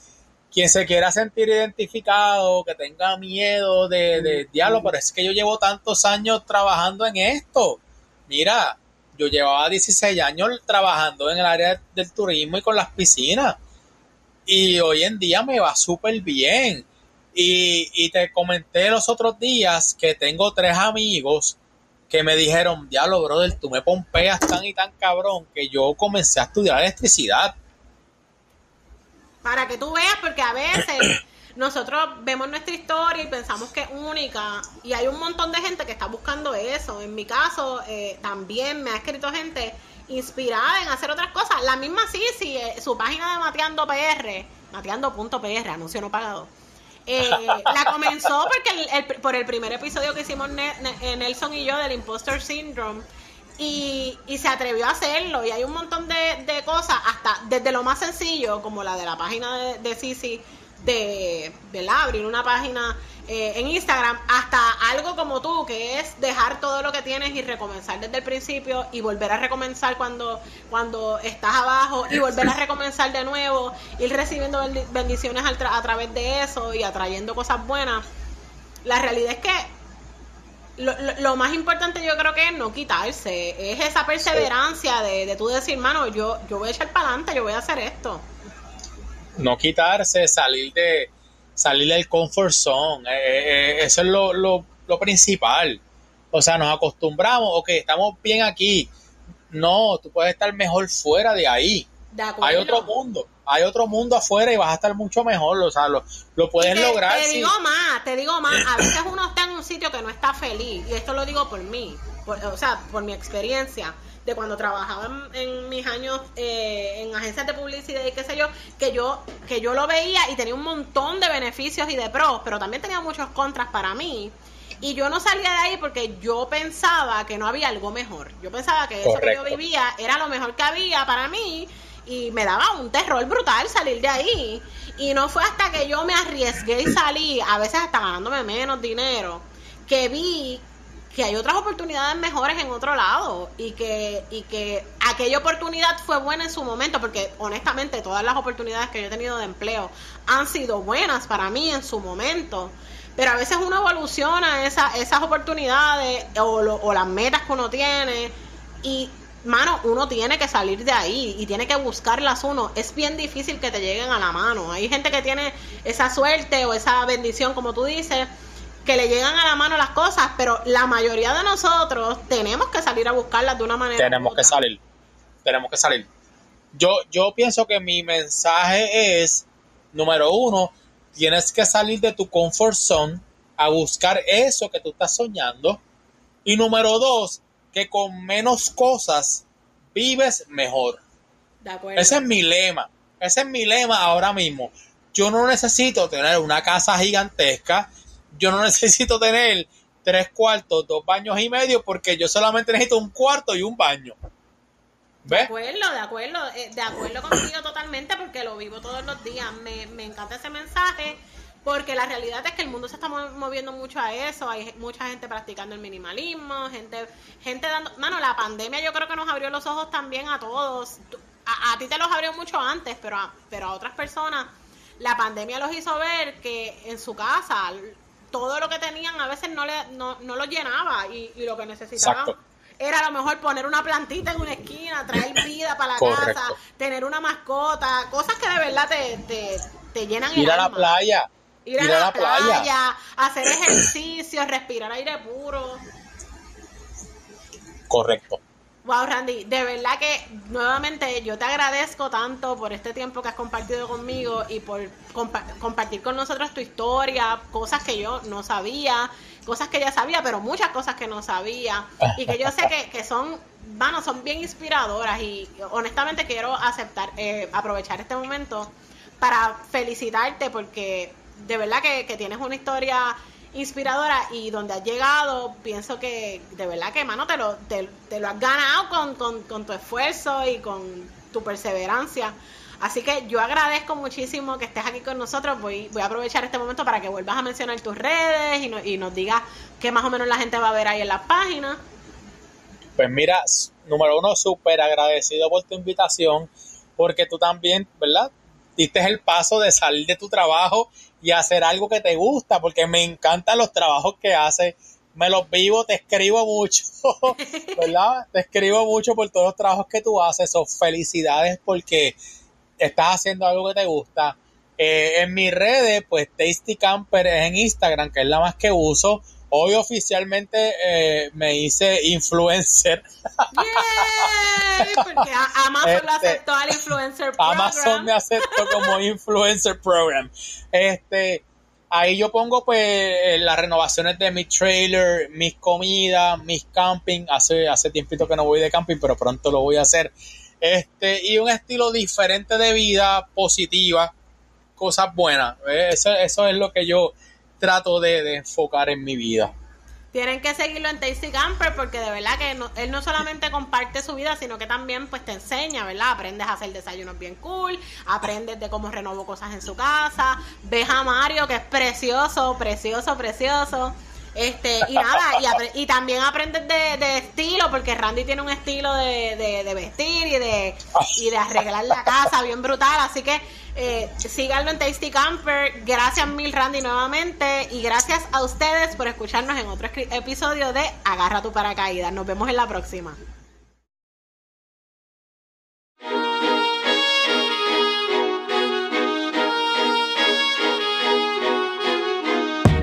quien se quiera sentir identificado, que tenga miedo de, de diálogo, pero es que yo llevo tantos años trabajando en esto. Mira, yo llevaba 16 años trabajando en el área del turismo y con las piscinas. Y hoy en día me va súper bien. Y, te comenté los otros días que tengo tres amigos que me dijeron, diablo, brother, tú me pompeas tan y tan cabrón que yo comencé a estudiar electricidad. Para que tú veas, porque a veces nosotros vemos nuestra historia y pensamos que es única y hay un montón de gente que está buscando eso. En mi caso, eh, también me ha escrito gente inspirada en hacer otras cosas. La misma Sisi, eh, su página de Mateando PR, mateando.pr, anuncio no pagado. Eh, la comenzó porque por el primer episodio que hicimos Nelson y yo del Imposter Syndrome y, se atrevió a hacerlo y hay un montón de, cosas hasta desde lo más sencillo como la de la página de, de Sisi de, abrir una página eh, en Instagram, hasta algo como tú, que es dejar todo lo que tienes y recomenzar desde el principio y volver a recomenzar cuando, cuando estás abajo y volver a recomenzar de nuevo, ir recibiendo bendiciones a través de eso y atrayendo cosas buenas. La realidad es que lo, lo, más importante yo creo que es no quitarse, es esa perseverancia de, de tú decir, mano, yo, yo voy a echar para adelante, yo voy a hacer esto no quitarse, salir de salir del comfort zone. Eh, eh, eh, eso es lo, lo, principal. O sea, nos acostumbramos, ok, estamos bien aquí. No, tú puedes estar mejor fuera de ahí. hay otro mundo, hay otro mundo afuera y vas a estar mucho mejor, o sea, lo, puedes lograr. Te digo más, te digo más, a veces uno está en un sitio que no está feliz, y esto lo digo por mí, o sea, por mi experiencia de cuando trabajaba en, mis años eh, en agencias de publicidad y qué sé yo, que yo, que yo lo veía y tenía un montón de beneficios y de pros, pero también tenía muchos contras para mí. Y yo no salía de ahí porque yo pensaba que no había algo mejor. Yo pensaba que eso que yo vivía era lo mejor que había para mí y me daba un terror brutal salir de ahí. Y no fue hasta que yo me arriesgué y salí, a veces hasta ganándome menos dinero, que vi que hay otras oportunidades mejores en otro lado y que, y que aquella oportunidad fue buena en su momento, porque honestamente todas las oportunidades que yo he tenido de empleo han sido buenas para mí en su momento. Pero a veces uno evoluciona esa, esas oportunidades o, o las metas que uno tiene y mano, uno tiene que salir de ahí y tiene que buscarlas uno. Es bien difícil que te lleguen a la mano. Hay gente que tiene esa suerte o esa bendición, como tú dices, que le llegan a la mano las cosas, pero la mayoría de nosotros tenemos que salir a buscarlas de una manera. Tenemos que salir, tenemos que salir. Yo, yo pienso que mi mensaje es, número uno, tienes que salir de tu comfort zone a buscar eso que tú estás soñando. Y número dos, que con menos cosas vives mejor. Ese es mi lema. Ese es mi lema ahora mismo. Yo no necesito tener una casa gigantesca yo no necesito tener tres cuartos, dos baños y medio, porque yo solamente necesito un cuarto y un baño. De acuerdo, de acuerdo, eh, de acuerdo contigo totalmente porque lo vivo todos los días. Me, me encanta ese mensaje porque la realidad es que el mundo se está moviendo mucho a eso. Hay mucha gente practicando el minimalismo, gente, gente dando. Mano, la pandemia yo creo que nos abrió los ojos también a todos. A, a ti te los abrió mucho antes, pero a, pero a otras personas la pandemia los hizo ver que en su casa todo lo que tenían a veces no, le, no, no lo llenaba y, lo que necesitaban era a lo mejor poner una plantita en una esquina, traer vida para la casa, tener una mascota, cosas que de verdad te, te, te llenan Ir a la playa. Ir, a, la, playa, hacer ejercicio, respirar aire puro. Correcto. Wow, Randy, de verdad que nuevamente yo te agradezco tanto por este tiempo que has compartido conmigo y por compartir con nosotros tu historia, cosas que yo no sabía, cosas que ya sabía, pero muchas cosas que no sabía. Y que yo sé que, son, bueno, son bien inspiradoras y honestamente quiero aceptar, eh, aprovechar este momento para felicitarte porque de verdad que, que tienes una historia inspiradora y donde has llegado, pienso que de verdad que, mano, te lo, te, lo has ganado con, con, tu esfuerzo y con tu perseverancia. Así que yo agradezco muchísimo que estés aquí con nosotros. Voy, voy a aprovechar este momento para que vuelvas a mencionar tus redes y, y nos digas qué más o menos la gente va a ver ahí en la página. Pues mira, número uno, súper agradecido por tu invitación, porque tú también, ¿verdad? Diste el paso de salir de tu trabajo y hacer algo que te gusta, porque me encantan los trabajos que haces, me los vivo, te escribo mucho, ¿verdad? Te escribo mucho por todos los trabajos que tú haces, son felicidades porque estás haciendo algo que te gusta. Eh, en mis redes, pues Tasty Camper es en Instagram, que es la más que uso. Hoy oficialmente eh, me hice influencer. Porque Amazon lo este, aceptó al influencer program. Amazon me aceptó como influencer program. Este, ahí yo pongo pues las renovaciones de mi trailer, mis comidas, mis camping. Hace, hace tiempito que no voy de camping, pero pronto lo voy a hacer. Este, y un estilo diferente de vida, positiva, cosas buenas. Eso, eso es lo que yo trato de, enfocar en mi vida. Tienen que seguirlo en Tasty Camper porque de verdad que él no solamente comparte su vida, sino que también pues te enseña, ¿verdad? Aprendes a hacer desayunos bien cool, aprendes de cómo renovó cosas en su casa, ves a Mario que es precioso, precioso, precioso. Este, y nada, y, también aprendes de, estilo, porque Randy tiene un estilo de, de, vestir y de, y de arreglar la casa bien brutal, así que eh, síganlo en Tasty Camper. Gracias mil Randy nuevamente y gracias a ustedes por escucharnos en otro episodio de Agarra tu paracaídas. Nos vemos en la próxima.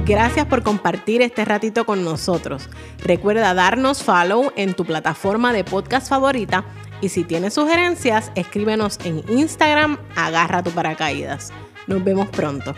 Gracias por compartir este ratito con nosotros. Recuerda darnos follow en tu plataforma de podcast favorita y si tienes sugerencias, escríbenos en Instagram, agarra tu paracaídas. Nos vemos pronto.